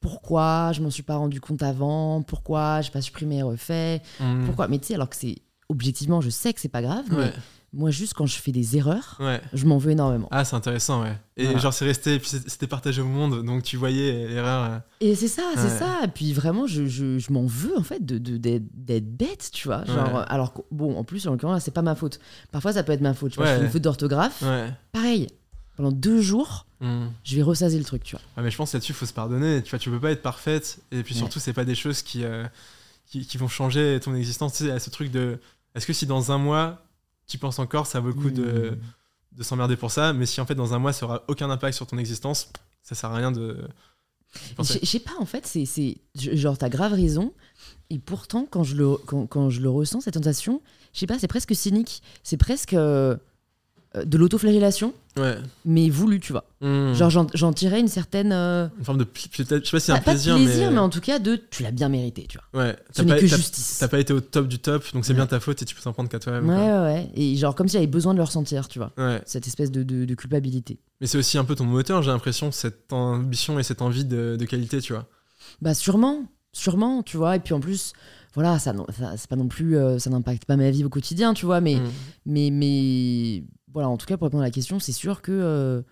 pourquoi je m'en suis pas rendu compte avant, pourquoi j'ai pas supprimé et refait, Hmm. pourquoi. Mais tu sais, alors que c'est objectivement, je sais que c'est pas grave, mais moi, juste quand je fais des erreurs, Ouais. je m'en veux énormément. Ah, c'est intéressant, ouais. Et Voilà. genre, c'est resté, puis c'était partagé au monde, donc tu voyais l'erreur. euh. Et c'est ça, c'est Ouais. ça. Et puis vraiment, je, je, je m'en veux en fait de de- d'être d'être bête, tu vois. Genre, Ouais. alors bon, en plus, en l'occurrence, c'est pas ma faute. Parfois, ça peut être ma faute. Vois, je fais une faute d'orthographe. Pareil, pendant deux jours, Hmm. je vais ressaser le truc, tu vois. Ouais, mais je pense là-dessus, il faut se pardonner. Tu vois, tu peux pas être parfaite. Et puis Ouais. surtout, c'est pas des choses qui, euh, qui, qui vont changer ton existence. Tu sais, a ce truc de. Est-ce que si dans un mois, tu penses encore, ça vaut le coup de, Mmh. de s'emmerder pour ça Mais si en fait, dans un mois, ça aura aucun impact sur ton existence, ça sert à rien de. Je sais pas, en fait, c'est, genre, t'as grave raison. Et pourtant, quand je le, quand, quand je le ressens, cette tentation, je sais pas, c'est presque cynique. C'est presque euh, de l'autoflagellation, Ouais. mais voulu, tu vois. Hmm. Genre, j'en, tirais une certaine. euh, Une forme de. peut-être- Je sais pas si c'est un pas, pas de plaisir, plaisir, mais... mais. en tout cas, de tu l'as bien mérité, tu vois. Ouais. Ce n'est pas, que justice. t'as pas été au top du top, donc c'est Ouais. bien ta faute et tu peux t'en prendre qu'à toi-même. Ouais, quoi. ouais, ouais. Et genre, comme si j'avais besoin de le ressentir, tu vois. Ouais. Cette espèce de, de, de culpabilité. Mais c'est aussi un peu ton moteur, j'ai l'impression, cette ambition et cette envie de, de qualité, tu vois. Bah, sûrement, sûrement, tu vois. Et puis en plus, voilà, ça, non- ça c'est pas non plus. euh, ça n'impacte pas ma vie au quotidien, tu vois. Mais. Hmm. Mais, mais voilà, en tout cas, pour répondre à la question, c'est sûr que euh,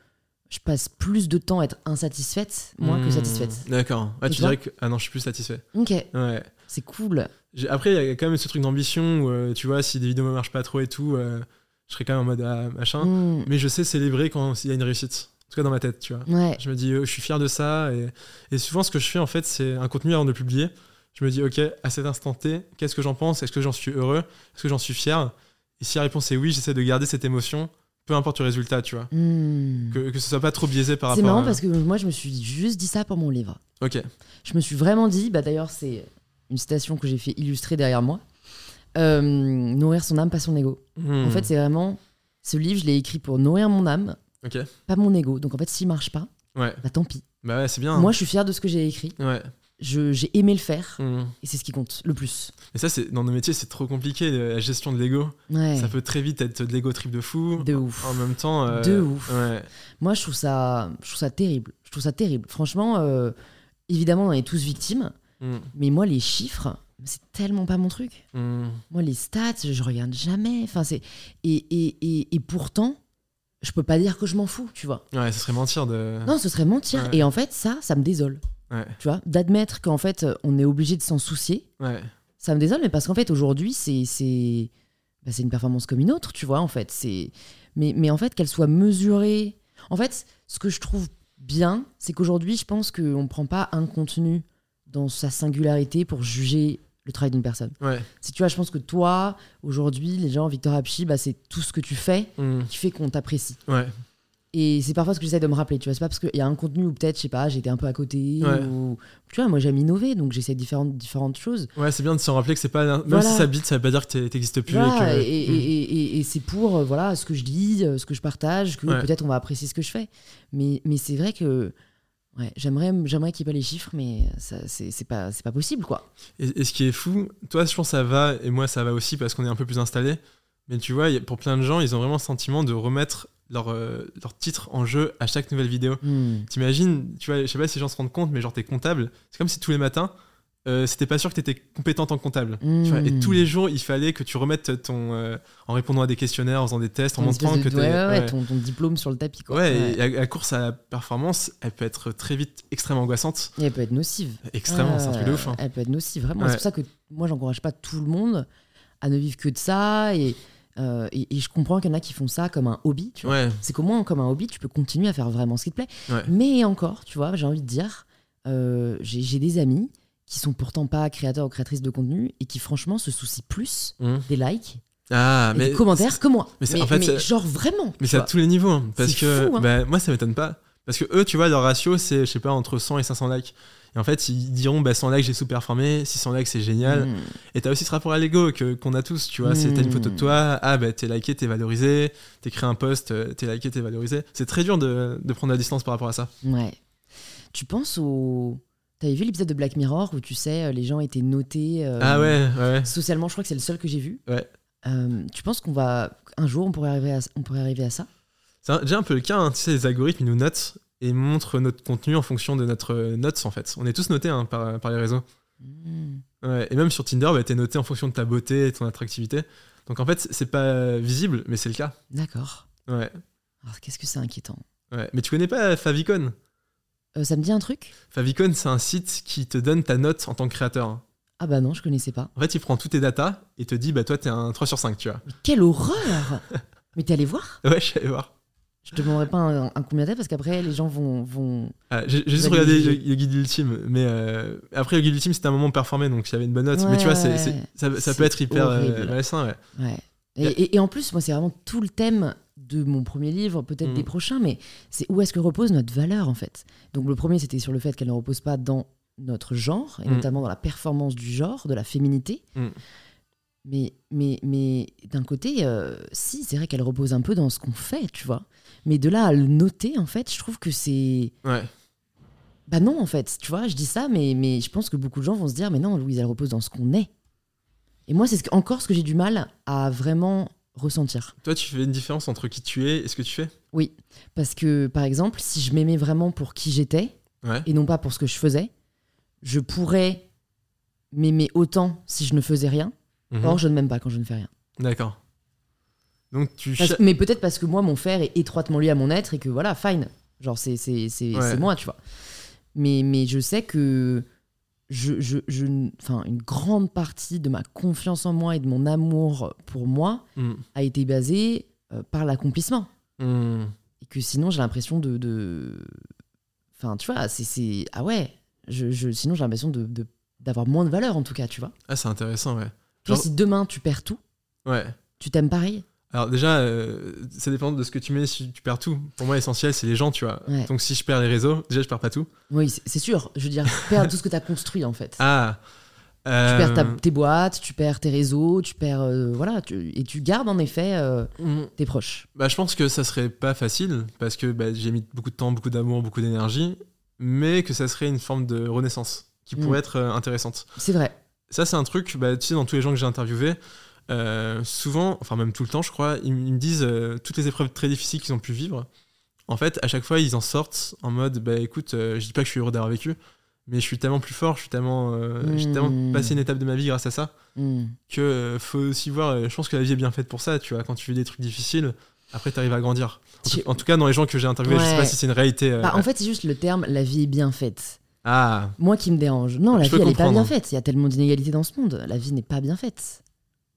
je passe plus de temps à être insatisfaite, moins que Hmm. satisfaite. D'accord. Ouais, tu dirais que. Ah non, je suis plus satisfait. Ok, Ouais. c'est cool. Après, il y a quand même ce truc d'ambition où, euh, tu vois, si des vidéos ne marchent pas trop et tout, euh, je serais quand même en mode ah, machin. Hmm, Mais je sais célébrer quand il y a une réussite. En tout cas, dans ma tête, tu vois. Ouais, Je me dis, oh, je suis fier de ça. Et, et souvent, ce que je fais, en fait, c'est un contenu avant de le publier. Je me dis, OK, à cet instant T, qu'est-ce que j'en pense? Est-ce que j'en suis heureux? Est-ce que j'en suis fier? Et si la réponse est oui, j'essaie de garder cette émotion, peu importe le résultat, tu vois. Hmm. Que, que ce soit pas trop biaisé par C'est rapport marrant à... parce que moi, je me suis juste dit ça pour mon livre. Ok. Je me suis vraiment dit, bah d'ailleurs, c'est une citation que j'ai fait illustrer derrière moi Euh, nourrir son âme, pas son ego. Hmm. En fait, c'est vraiment. Ce livre, je l'ai écrit pour nourrir mon âme, pas mon ego. Donc en fait, s'il marche pas, Ouais. bah tant pis. Bah ouais, c'est bien. Moi, je suis fière de ce que j'ai écrit. Ouais. J'ai aimé le faire. Hmm. Et c'est ce qui compte le plus. Et ça, c'est dans nos métiers, c'est trop compliqué, la gestion de l'ego. Ouais. Ça peut très vite être de l'ego trip de fou. De ouf. En même temps. euh, De ouf. Ouais. Moi, je trouve ça, je trouve ça terrible. Je trouve ça terrible. Franchement, euh, évidemment, on est tous victimes. Hmm. Mais moi, les chiffres, c'est tellement pas mon truc. Hmm. Moi, les stats, je regarde jamais. Enfin, c'est et, et, et, et pourtant, je peux pas dire que je m'en fous, tu vois. Ouais, ce serait mentir de. Non, ce serait mentir. Ouais. Et en fait, ça, ça me désole. Ouais. Tu vois, d'admettre qu'en fait, on est obligé de s'en soucier, Ouais. ça me désole. Mais parce qu'en fait, aujourd'hui, c'est c'est bah, une performance comme une autre, tu vois. En fait, c'est mais mais en fait, qu'elle soit mesurée. En fait, ce que je trouve bien, c'est qu'aujourd'hui, je pense qu'on ne prend pas un contenu dans sa singularité pour juger le travail d'une personne. Ouais. Si tu vois, je pense que toi, aujourd'hui, les gens, Victor Apchi, bah, c'est tout ce que tu fais Hmm. qui fait qu'on t'apprécie. Ouais. Et c'est parfois ce que j'essaie de me rappeler, tu vois. C'est pas parce qu'il y a un contenu où peut-être, je sais pas, j'étais un peu à côté, Ouais. ou. Tu vois, moi j'aime innover, donc j'essaie différentes, différentes choses. Ouais, c'est bien de se rappeler que c'est pas. Même Voilà. si ça bite, ça veut pas dire que t'es- t'existes plus. Voilà, et que... et- et- et- et c'est pour euh, voilà, ce que je dis, euh, ce que je partage, que Ouais. peut-être on va apprécier ce que je fais. Mais, mais c'est vrai que Ouais, j'aimerais, j'aimerais qu'il n'y ait pas les chiffres, mais ça, c'est, c'est pas, c'est pas possible, quoi. Et, et ce qui est fou, toi, je pense que ça va, et moi, ça va aussi parce qu'on est un peu plus installé. Mais tu vois, pour plein de gens, ils ont vraiment le sentiment de remettre leur, euh, leur titre en jeu à chaque nouvelle vidéo. Hmm. T'imagines, tu vois, je sais pas si les gens se rendent compte, mais genre, t'es comptable. C'est comme si tous les matins, euh, c'était pas sûr que t'étais compétente en comptable. Tu vois, et Hmm. tous les jours, il fallait que tu remettes ton. euh, en répondant à des questionnaires, en faisant des tests, en montrant de- que ouais, t'es. ouais, ouais. Ton, ton diplôme sur le tapis, quoi. Ouais, et la, course à la performance, elle peut être très vite extrêmement angoissante. Et elle peut être nocive. Extrêmement, c'est un truc de Euh, ouf. hein. Elle peut être nocive, vraiment. C'est pour ça que moi, j'encourage pas tout le monde à ne vivre que de ça. Et, euh, et, et je comprends qu'il y en a qui font ça comme un hobby. Tu vois. Ouais, C'est qu'au moins, comme un hobby, tu peux continuer à faire vraiment ce qui te plaît. Ouais. Mais encore, tu vois, j'ai envie de dire, euh, j'ai des amis qui sont pourtant pas créateurs ou créatrices de contenu et qui, franchement, se soucient plus Hum. des likes Ah, et mais. des commentaires que moi. mais en fait, mais genre vraiment. Mais c'est à tous les niveaux. hein, parce que fou, hein. bah, moi, ça m'étonne pas. Parce que eux, tu vois, leur ratio, c'est, je sais pas, entre 100 et 500 likes. Et en fait, ils diront, bah, 100 likes, j'ai sous-performé, 600 likes, c'est génial. Mm. Et t'as aussi ce rapport à l'ego que, qu'on a tous, tu vois. C'est, t'as une photo de Mm. toi, ah, bah, t'es liké, t'es valorisé. T'écris un post, euh, t'es liké, t'es valorisé. C'est très dur de, de prendre la distance par rapport à ça. Ouais. Tu penses au. T'avais vu l'épisode de Black Mirror où tu sais, euh, les gens étaient notés euh, ah ouais, ouais. socialement, je crois que c'est le seul que j'ai vu. Ouais. Euh, tu penses qu'on va. Un jour, on pourrait arriver à, on pourrait arriver à ça? C'est déjà un peu le cas, hein. tu sais, les algorithmes, ils nous notent et montrent notre contenu en fonction de notre notes, en fait. On est tous notés hein, par, par les réseaux. Mm. Ouais, et même sur Tinder, bah, t'es noté en fonction de ta beauté et ton attractivité. Donc en fait, c'est pas visible, mais c'est le cas. D'accord. Ouais, Alors, Qu'est-ce que c'est inquiétant ouais. Mais tu connais pas Favicon? Euh, Ça me dit un truc? Favicon, c'est un site qui te donne ta note en tant que créateur. Ah bah non, je connaissais pas. En fait, il prend toutes tes datas et te dit, bah toi, t'es un 3 sur 5, tu vois. Mais quelle horreur Mais t'es allé voir? Ouais, je suis allé voir. Je te demanderai pas un, un combien t'es parce qu'après, les gens vont. vont... Ah, j'ai juste regardé le, le guide ultime, mais euh, après le guide ultime c'était un moment performé donc il y avait une bonne note. mais tu vois, ça, peut être hyper euh, malsain, ouais. Ouais. Et, Yeah. et- et en plus, moi, c'est vraiment tout le thème de mon premier livre, peut-être Mm. des prochains, mais c'est où est-ce que repose notre valeur, en fait? Donc, le premier, c'était sur le fait qu'elle ne repose pas dans notre genre, et Mm. notamment dans la performance du genre, de la féminité. Mm. Mais, mais, mais d'un côté, euh, si, c'est vrai qu'elle repose un peu dans ce qu'on fait, tu vois? Mais de là à le noter, en fait, je trouve que c'est. Ouais. Bah non, en fait, tu vois, je dis ça, mais, mais je pense que beaucoup de gens vont se dire, mais non, Louise, elle repose dans ce qu'on est. Et moi, c'est ce encore ce que j'ai du mal à vraiment ressentir. Toi, tu fais une différence entre qui tu es et ce que tu fais? Oui, parce que, par exemple, si je m'aimais vraiment pour qui j'étais, Ouais. et non pas pour ce que je faisais, je pourrais m'aimer autant si je ne faisais rien. Mhm. Or, je ne m'aime pas quand je ne fais rien. D'accord. Donc tu Parce- cher- mais peut-être parce que moi, mon faire est étroitement lié à mon être et que voilà, fine. Genre, c'est c'est- c'est- Ouais. moi, tu vois. Mais, mais je sais que je, je, je, enfin, une grande partie de ma confiance en moi et de mon amour pour moi Hmm. a été basée euh, par l'accomplissement. Hmm. Et que sinon, j'ai l'impression de, de. Enfin, tu vois, c'est- c'est. Ah ouais. Je, je- sinon, j'ai l'impression de, de- d'avoir moins de valeur, en tout cas, tu vois. Ah, c'est intéressant, ouais. Toi, Genre- si demain, tu perds tout, Ouais. tu t'aimes pareil Alors déjà, euh, ça dépend de ce que tu mets si tu perds tout. Pour moi, l'essentiel, c'est les gens, tu vois. Ouais. Donc si je perds les réseaux, déjà, je perds pas tout. Oui, c'est sûr. Je veux dire, perdre tout ce que tu as construit, en fait. Ah Tu perds ta- euh, tes boîtes, tu perds tes réseaux, tu perds. euh, voilà. tu- et tu gardes, en effet, hmm. tes proches. Bah, je pense que ça serait pas facile parce que bah, j'ai mis beaucoup de temps, beaucoup d'amour, beaucoup d'énergie, mais que ça serait une forme de renaissance qui Mm. pourrait être intéressante. C'est vrai. Ça, c'est un truc, bah, tu sais, dans tous les gens que j'ai interviewés, euh, souvent, enfin même tout le temps, je crois, ils, me disent euh, toutes les épreuves très difficiles qu'ils ont pu vivre. En fait, à chaque fois, ils en sortent en mode, bah écoute, euh, je dis pas que je suis heureux d'avoir vécu, mais je suis tellement plus fort, je suis tellement, j'ai Mm. tellement passé une étape de ma vie grâce à ça Hmm. que faut aussi voir. je pense que la vie est bien faite pour ça, tu vois. Quand tu vis des trucs difficiles, après, tu arrives à grandir. En, en tout cas, dans les gens que j'ai interviewés, je sais Ouais. pas si c'est une réalité. Bah, en fait, c'est juste le terme la vie est bien faite. Ah, Moi qui me dérange. Non, la Je vie, elle est pas bien faite. Il y a tellement d'inégalités dans ce monde. La vie n'est pas bien faite.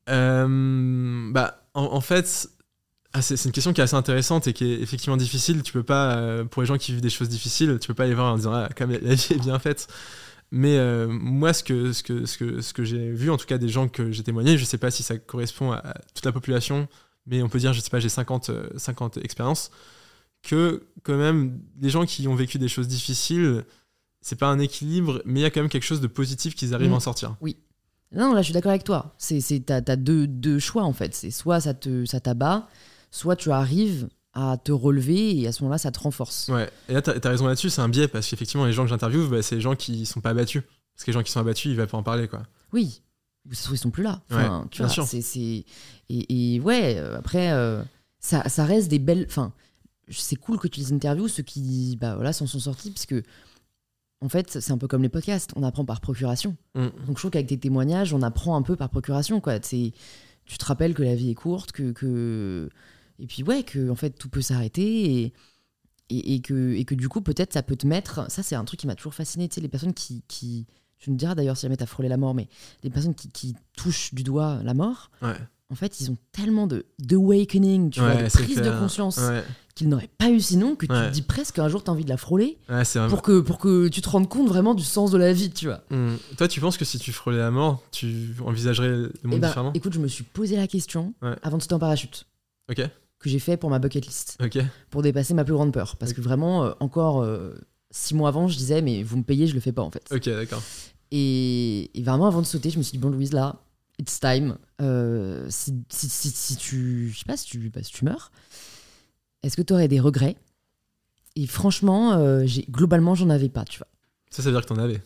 Euh, bah, en, en fait, ah, c'est une question qui est assez intéressante et qui est effectivement difficile. Tu peux pas, euh, pour les gens qui vivent des choses difficiles, tu peux pas les voir en disant ah, comme la vie est bien faite. Mais euh, moi, ce que, ce que, ce que, ce que j'ai vu, en tout cas des gens que j'ai témoigné, je sais pas si ça correspond à toute la population, mais on peut dire, je sais pas, j'ai 50, euh, 50 expériences, que quand même, les gens qui ont vécu des choses difficiles, c'est pas un équilibre, mais il y a quand même quelque chose de positif qu'ils arrivent Mm. à en sortir. Non, là, je suis d'accord avec toi. C'est, c'est, t'as, t'as deux, deux choix, en fait. C'est soit ça, te, ça t'abat, soit tu arrives à te relever et à ce moment-là, ça te renforce. Ouais, et là, t'as as raison là-dessus, c'est un biais parce qu'effectivement, les gens que j'interviewe, bah, c'est les gens qui sont pas abattus. Parce que les gens qui sont abattus, ils veulent pas en parler, quoi. Oui, ils sont plus là. Enfin, Ouais, tu bien vois, sûr. c'est- c'est- Et, et ouais, euh, après, euh, ça, ça reste des belles. Enfin, c'est cool que tu les interviews, ceux qui bah, voilà, s'en sont sortis, parce que, en fait, c'est un peu comme les podcasts, on apprend par procuration. Mm. Donc, je trouve qu'avec tes témoignages, on apprend un peu par procuration, quoi. Tu te rappelles que la vie est courte, que. que... Et puis, ouais, que, en fait, tout peut s'arrêter et. Et, et que, et que du coup, peut-être, ça peut te mettre. Ça, c'est un truc qui m'a toujours fasciné. Tu sais, les personnes qui. qui... Tu me diras d'ailleurs si jamais t'as frôlé la mort, mais les personnes qui, qui touchent du doigt la mort, Ouais, en fait, ils ont tellement de d'awakening, tu vois, de prise de conscience Ouais, qu'ils n'auraient pas eu sinon, que tu Ouais. te dis presque qu'un jour t'as envie de la frôler ouais c'est vraiment. pour que, pour que tu te rendes compte vraiment du sens de la vie, tu vois. Mm. Toi, tu penses que si tu frôlais la mort, tu envisagerais le monde Et ben, différemment? écoute, je me suis posé la question avant de sauter en parachute, Ok, que j'ai fait pour ma bucket list, ok. pour dépasser ma plus grande peur. Parce que vraiment, euh, encore euh, six mois avant, je disais, mais vous me payez, je le fais pas en fait. Ok, d'accord. Et, et vraiment, avant de sauter, je me suis dit, bon, Louise, là, it's time. Euh, si, si, si, si tu. Je sais pas si tu, bah, si tu meurs, est-ce que tu aurais des regrets? Et franchement, euh, j'ai- globalement, j'en avais pas, tu vois. Ça, ça veut dire que t'en avais?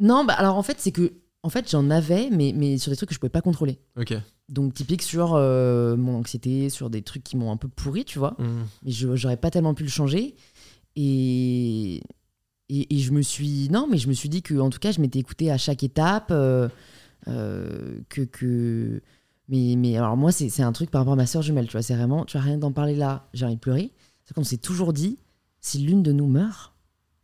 Non, bah alors en fait, c'est que. En fait, j'en avais, mais, mais sur des trucs que je pouvais pas contrôler. Ok. Donc, typique sur euh, mon anxiété, sur des trucs qui m'ont un peu pourri, tu vois. Mm. Mais je j'aurais pas tellement pu le changer. Et, et, et je me suis. Non, mais je me suis dit que, en tout cas, je m'étais écoutée à chaque étape. euh, euh, que. que mais, mais alors, moi, c'est un truc par rapport à ma soeur jumelle, tu vois. C'est vraiment. Tu vois, rien d'en parler là, j'ai envie de pleurer. C'est qu'on s'est toujours dit, si l'une de nous meurt,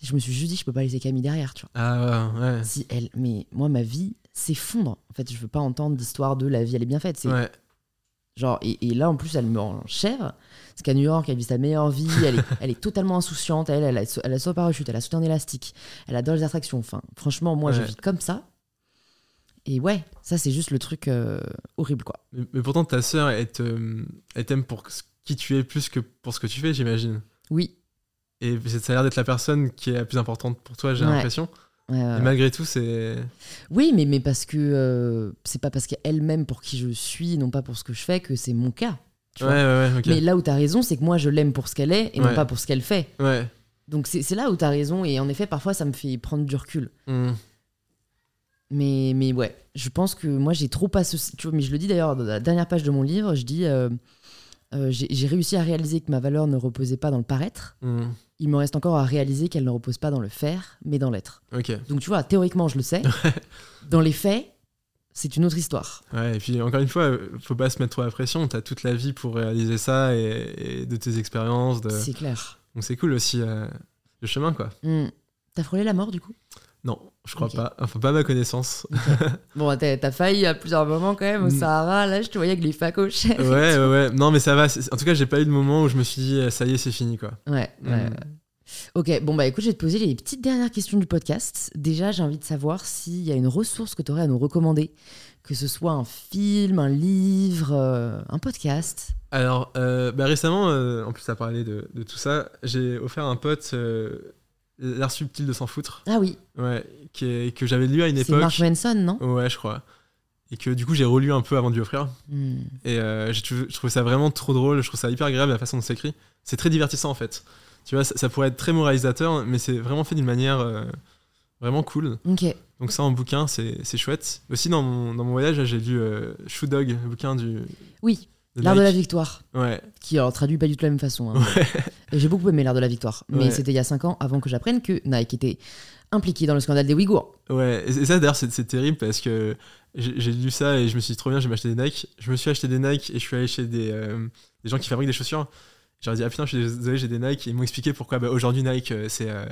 je me suis juste dit, je peux pas laisser Camille derrière, tu vois. Ah ouais, ouais. Si elle. Mais moi, ma vie s'effondre. En fait, je veux pas entendre d'histoire de la vie, elle est bien faite. C'est Ouais, Genre, et, et là, en plus, elle me rend chèvre. Parce qu'à New York, elle vit sa meilleure vie. Elle est, elle est totalement insouciante. Elle, elle a, elle a son parachute, elle a sauté en élastique. Elle adore les attractions. Enfin, franchement, moi, je Ouais. vis comme ça. Et ouais, ça, c'est juste le truc euh, horrible, quoi. mais, mais pourtant, ta sœur, elle te- elle t'aime pour qui tu es plus que pour ce que tu fais, j'imagine. Oui. Et ça a l'air d'être la personne qui est la plus importante pour toi, j'ai Ouais. l'impression. Ouais, ouais, Et malgré tout, c'est. Oui, mais, mais parce que euh, c'est pas parce qu'elle m'aime pour qui je suis, non pas pour ce que je fais, que c'est mon cas. tu Ouais, vois. ouais. Mais là où t'as raison, c'est que moi, je l'aime pour ce qu'elle est et non pas pour ce qu'elle fait. Ouais. Donc c'est c'est là où t'as raison. Et en effet, parfois, ça me fait prendre du recul. Mm. Mais, mais ouais, je pense que moi j'ai trop associé. Tu vois, mais je le dis d'ailleurs dans la dernière page de mon livre, je dis euh, euh, j'ai réussi à réaliser que ma valeur ne reposait pas dans le paraître. Mm. Il me reste encore à réaliser qu'elle ne repose pas dans le faire, mais dans l'être. Donc tu vois, théoriquement je le sais. dans les faits, c'est une autre histoire. Ouais, et puis encore une fois, faut pas se mettre trop la pression. T'as toute la vie pour réaliser ça et, et de tes expériences. De... C'est clair. Donc c'est cool aussi euh, le chemin, quoi. Hmm. T'as frôlé la mort du coup? Non, je crois pas. Enfin, pas à ma connaissance. Bon, t'as failli à plusieurs moments quand même au Mm. Sahara. Là, je te voyais avec les facoches. ouais, ouais, ouais. Non, mais ça va. En tout cas, j'ai pas eu de moment où je me suis dit, euh, ça y est, c'est fini, quoi. Ouais, ouais, Mm. ouais. Ok, bon bah écoute, je vais te poser les petites dernières questions du podcast. Déjà, j'ai envie de savoir s'il y a une ressource que tu aurais à nous recommander, que ce soit un film, un livre, euh, un podcast. Alors, euh, bah, récemment, euh, en plus à parler de, de tout ça, j'ai offert à un pote L'art subtil de s'en foutre, Ah oui, ouais, qui est- que j'avais lu à une c'est époque. Mark Manson, non? Ouais, je crois. Et que du coup, j'ai relu un peu avant de lui offrir. Hmm. Et euh, j'ai trouvé- je trouve ça vraiment trop drôle, je trouve ça hyper agréable la façon dont c'est écrit. C'est très divertissant en fait. Tu vois, ça, ça pourrait être très moralisateur, mais c'est vraiment fait d'une manière euh, vraiment cool. Ok, Donc ça en bouquin, c'est c'est chouette. Aussi dans mon, dans mon voyage, j'ai lu euh, Shoe Dog, le bouquin du... oui, L'art de la victoire, Ouais, qui alors traduit pas du tout de la même façon. hein. Et J'ai beaucoup aimé l'art de la victoire, mais Ouais. c'était il y a 5 ans avant que j'apprenne que Nike était impliqué dans le scandale des Ouïghours. ouais. Et ça d'ailleurs, c'est terrible parce que j'ai lu ça et je me suis dit trop bien, je vais m'acheter des Nike. Je me suis acheté des Nike et je suis allé chez des, euh, des gens qui fabriquent des chaussures. J'ai dit, ah putain, je suis désolé, j'ai des Nike. Et ils m'ont expliqué pourquoi bah, aujourd'hui Nike, euh, c'est euh,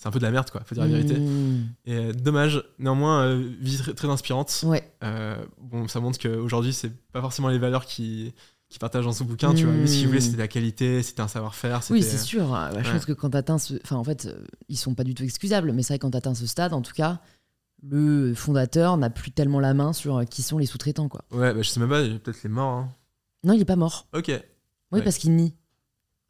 c'est un peu de la merde, quoi, faut dire la vérité. Hmm. Et euh, dommage, néanmoins, euh, vie très, très inspirante. Ouais, Euh, bon, ça montre qu'aujourd'hui, c'est pas forcément les valeurs qui, qui partagent dans son bouquin, tu vois. Mais ce qu'il voulait, Mm. c'était la qualité, c'était un savoir-faire. oui, c'est sûr. Bah, Je pense que quand t'atteins ce. Enfin, en fait, euh, ils sont pas du tout excusables, mais c'est vrai que quand t'atteins ce stade, en tout cas, le fondateur n'a plus tellement la main sur qui sont les sous-traitants, quoi. Ouais, bah, je sais même pas, peut-être les morts. hein. Non, il est pas mort. Ok. Oui, Ouais. parce qu'il nie.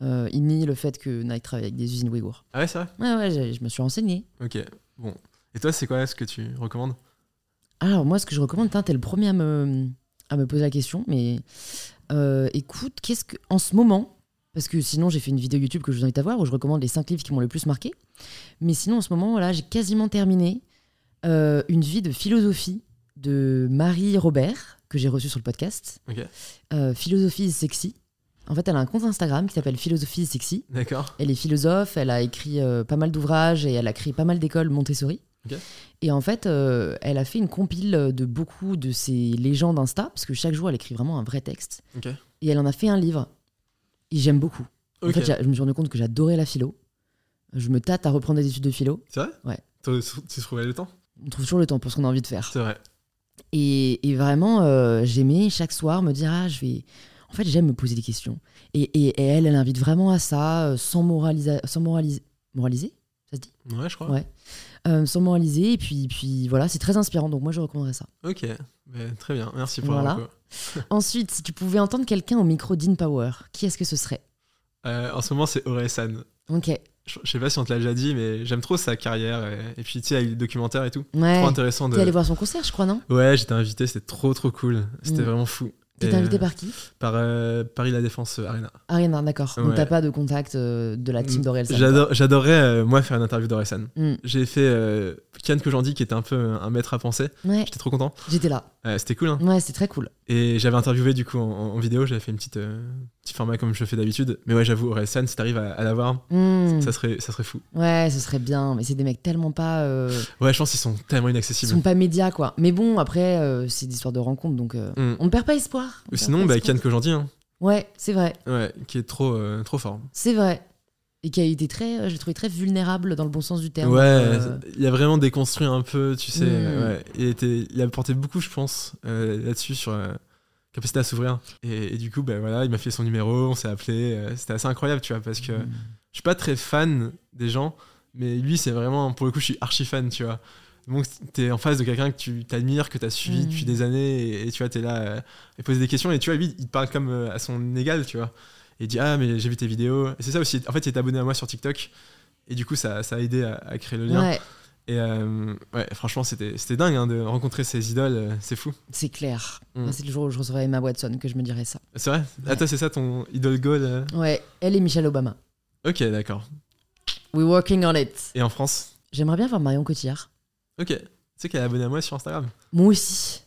Euh, il nie le fait que Nike travaille avec des usines Ouïghours. Ah ouais, c'est vrai? Ouais, ouais, je me suis renseigné. Ok, bon. Et toi, c'est quoi ce que tu recommandes? Alors, moi, ce que je recommande, t'es le premier à me, à me poser la question, mais euh, écoute, qu'est-ce que. En ce moment, Parce que sinon, j'ai fait une vidéo YouTube que je vous invite à voir où je recommande les 5 livres qui m'ont le plus marqué. Mais sinon, en ce moment, là, j'ai quasiment terminé euh, une vie de philosophie de Marie Robert, que j'ai reçue sur le podcast. Ok. Euh, philosophie sexy. En fait, elle a un compte Instagram qui s'appelle Philosophie sexy. D'accord. Elle est philosophe, elle a écrit euh, pas mal d'ouvrages et elle a créé pas mal d'écoles Montessori. Ok. Et en fait, euh, elle a fait une compile de beaucoup de ses légendes Insta, parce que chaque jour, elle écrit vraiment un vrai texte. Ok. Et elle en a fait un livre. Et j'aime beaucoup. En fait, je me suis rendu compte que j'adorais la philo. Je me tâte à reprendre des études de philo. C'est vrai? Ouais. Tu tu trouvais le temps? On trouve toujours le temps pour ce qu'on a envie de faire. C'est vrai. Et, et vraiment, euh, j'aimais chaque soir me dire, ah, je vais... En fait, j'aime me poser des questions. Et, et- et elle, elle invite vraiment à ça, euh, sans, moralisa... sans moraliser. Moraliser Ça se dit? Ouais, je crois. Ouais. Euh, sans moraliser. Et puis, puis voilà, c'est très inspirant. Donc moi, je recommanderais ça. Ok. Ben, très bien. Merci pour Voilà. Ensuite, si tu pouvais entendre quelqu'un au micro d'InPower, qui est-ce que ce serait? Euh, en ce moment, c'est Oresan. Ok. Je je sais pas si on te l'a déjà dit, mais j'aime trop sa carrière. Et, et puis, tu sais, avec le documentaire et tout. Ouais. Trop intéressant de. T'es allé voir son concert, je crois, non? Ouais, j'étais invité, c'était trop trop cool. C'était Mm. vraiment fou. T'étais Et, invité euh, par qui par euh, Paris La Défense euh, Arena. Ariana, d'accord. Donc Ouais. t'as pas de contact euh, de la team d'Aurel San, quoi. J'adore- J'adorais, euh, moi, faire une interview d'Oresan. Mm. J'ai fait euh, Kian Kojandi, qui était un peu un maître à penser. Ouais, J'étais trop content. j'étais là. Euh, c'était cool. Hein. Ouais, c'est très cool. Et j'avais interviewé du coup en, en vidéo, j'avais fait une petite euh, petit format comme je fais d'habitude. Mais ouais, j'avoue, Orelsan, si t'arrives à, à l'avoir, Mm. ça serait ça serait fou. Ouais, ce serait bien. Mais c'est des mecs tellement pas. euh, Ouais, je pense qu'ils sont tellement Ils inaccessibles. sont pas médias, quoi. Mais bon, après, euh, c'est des histoires de rencontres, donc euh, Mm. on ne perd pas espoir. Ou sinon, bah. Kian Kojandi, hein. Ouais, c'est vrai. ouais, qui est trop trop fort. C'est vrai. Et qui a été très. euh, J'ai trouvé très vulnérable dans le bon sens du terme. Ouais, Euh, il a vraiment déconstruit un peu, tu sais. Mm. euh, ouais. il, était, il a apporté beaucoup, je pense, euh, là-dessus, sur la capacité à s'ouvrir. Et, et du coup, bah, voilà, il m'a fait son numéro, on s'est appelé. C'était assez incroyable, tu vois, parce que mm. je suis pas très fan des gens, mais lui, c'est vraiment, pour le coup, je suis archi fan, tu vois. Donc, t'es en face de quelqu'un que tu t'admires, que t'as suivi Mm. depuis des années, et, et tu vois, t'es là, euh, et poser des questions, et tu vois, lui, il te parle comme à son égal, tu vois. Et il dit, ah, mais j'ai vu tes vidéos. Et c'est ça aussi, en fait, il est abonné à moi sur TikTok, et du coup, ça, ça a aidé à, à créer le lien. Ouais, Et euh, ouais, franchement, c'était c'était dingue hein, de rencontrer ces idoles, euh, c'est fou. c'est clair. Mm. C'est le jour où je recevrai Emma Watson que je me dirais ça. C'est vrai? Ouais. Ah, toi, c'est ça ton idol goal euh? Ouais, elle et Michelle Obama. Ok, d'accord. We're working on it. Et en France? J'aimerais bien voir Marion Cotillard. Ok. Tu sais qu'elle est abonnée à moi sur Instagram? Moi aussi.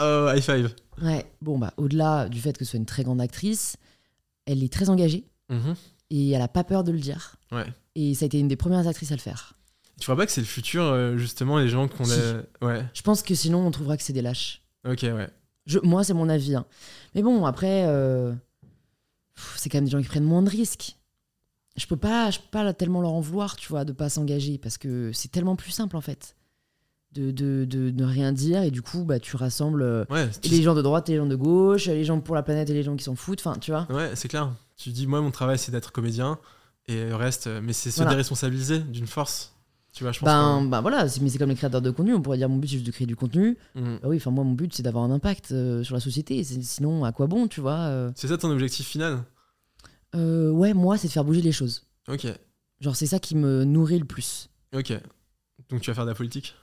Oh, high five Ouais, bon, bah, au-delà du fait que ce soit une très grande actrice, elle est très engagée Mhm. et elle a pas peur de le dire. Ouais. Et ça a été une des premières actrices à le faire. Tu vois pas que c'est le futur, euh, justement, les gens qu'on Si. a. Ouais, Je pense que sinon, on trouvera que c'est des lâches. ok, ouais. Je, moi, c'est mon avis. hein. Mais bon, après, euh, c'est quand même des gens qui prennent moins de risques. Je peux pas, je peux pas tellement leur en vouloir, tu vois, de pas s'engager parce que c'est tellement plus simple en fait de, de, de ne rien dire et du coup, bah, tu rassembles euh, Ouais, les gens de droite et les gens de gauche, les gens pour la planète et les gens qui s'en foutent. Enfin, tu vois. ouais c'est clair. Tu dis, moi, mon travail, c'est d'être comédien, et le reste, euh, mais c'est se Voilà. déresponsabiliser d'une force. Tu vois, je pense. Ben, ben voilà, mais c'est comme les créateurs de contenu. On pourrait dire mon but c'est juste de créer du contenu. Bah oui, enfin moi mon but c'est d'avoir un impact euh, sur la société. Sinon à quoi bon, tu vois euh. C'est ça ton objectif final? Euh, Ouais, moi c'est de faire bouger les choses. Ok, Genre c'est ça qui me nourrit le plus. ok. Donc tu vas faire de la politique?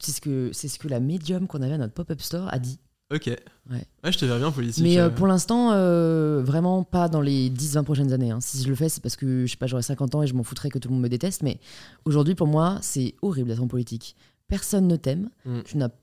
C'est ce que c'est ce que la médium qu'on avait à notre pop-up store a dit. Ok. Ouais. je te verrais bien en politique. Mais euh, euh. pour l'instant, euh, vraiment pas dans les 10-20 prochaines années. hein. Si je le fais, c'est parce que je sais pas, j'aurai 50 ans et je m'en foutrais que tout le monde me déteste. Mais aujourd'hui, pour moi, c'est horrible d'être en politique. Personne ne t'aime. Mm.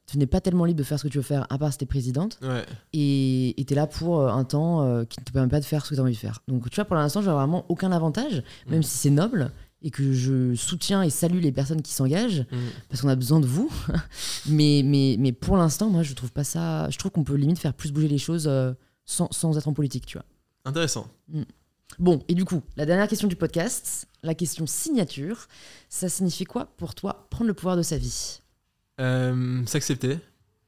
Tu n'es pas tellement libre de faire ce que tu veux faire, à part si t'es présidente. Ouais. Et tu es là pour un temps euh, qui ne te permet pas de faire ce que tu as envie de faire. Donc, tu vois, pour l'instant, je vois vraiment aucun avantage, même Mm. si c'est noble et que je soutiens et salue les personnes qui s'engagent Mhm. parce qu'on a besoin de vous. mais, mais, mais pour l'instant, moi, je trouve pas ça. Je trouve qu'on peut limite faire plus bouger les choses euh, sans, sans être en politique, tu vois. Intéressant. Bon, et du coup, la dernière question du podcast, la question signature, ça signifie quoi pour toi prendre le pouvoir de sa vie? Euh, S'accepter,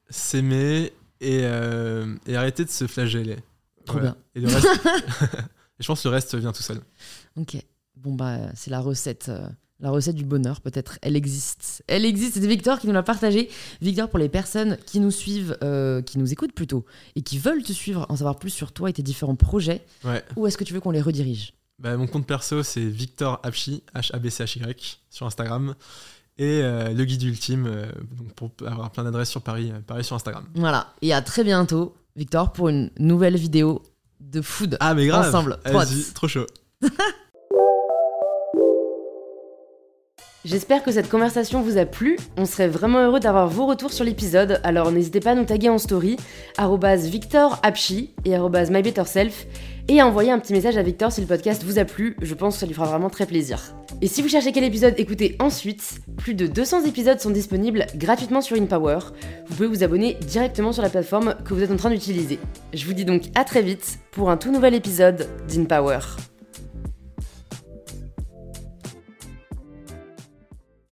s'aimer et, euh, et arrêter de se flageller. Trop Voilà. bien. Et le reste. je pense que le reste vient tout seul. Ok. Bon, bah, c'est la recette. euh, la recette du bonheur, peut-être. Elle existe. Elle existe. C'est Victor qui nous l'a partagé. Victor, pour les personnes qui nous suivent, euh, qui nous écoutent plutôt, et qui veulent te suivre, en savoir plus sur toi et tes différents projets, Ouais. où est-ce que tu veux qu'on les redirige? Bah, mon compte perso, c'est Victor Apchi, H-A-B-C-H-Y, sur Instagram. Et euh, le guide ultime, euh, donc pour avoir plein d'adresses sur Paris, euh, pareil sur Instagram. Voilà. Et à très bientôt, Victor, pour une nouvelle vidéo de food Ah, mais grave. ensemble. Trop chaud. J'espère que cette conversation vous a plu. On serait vraiment heureux d'avoir vos retours sur l'épisode, alors n'hésitez pas à nous taguer en story, @victorapchi et @mybetterself, et à envoyer un petit message à Victor si le podcast vous a plu. Je pense que ça lui fera vraiment très plaisir. Et si vous cherchez quel épisode écouter ensuite, plus de 200 épisodes sont disponibles gratuitement sur InPower. Vous pouvez vous abonner directement sur la plateforme que vous êtes en train d'utiliser. Je vous dis donc à très vite pour un tout nouvel épisode d'InPower.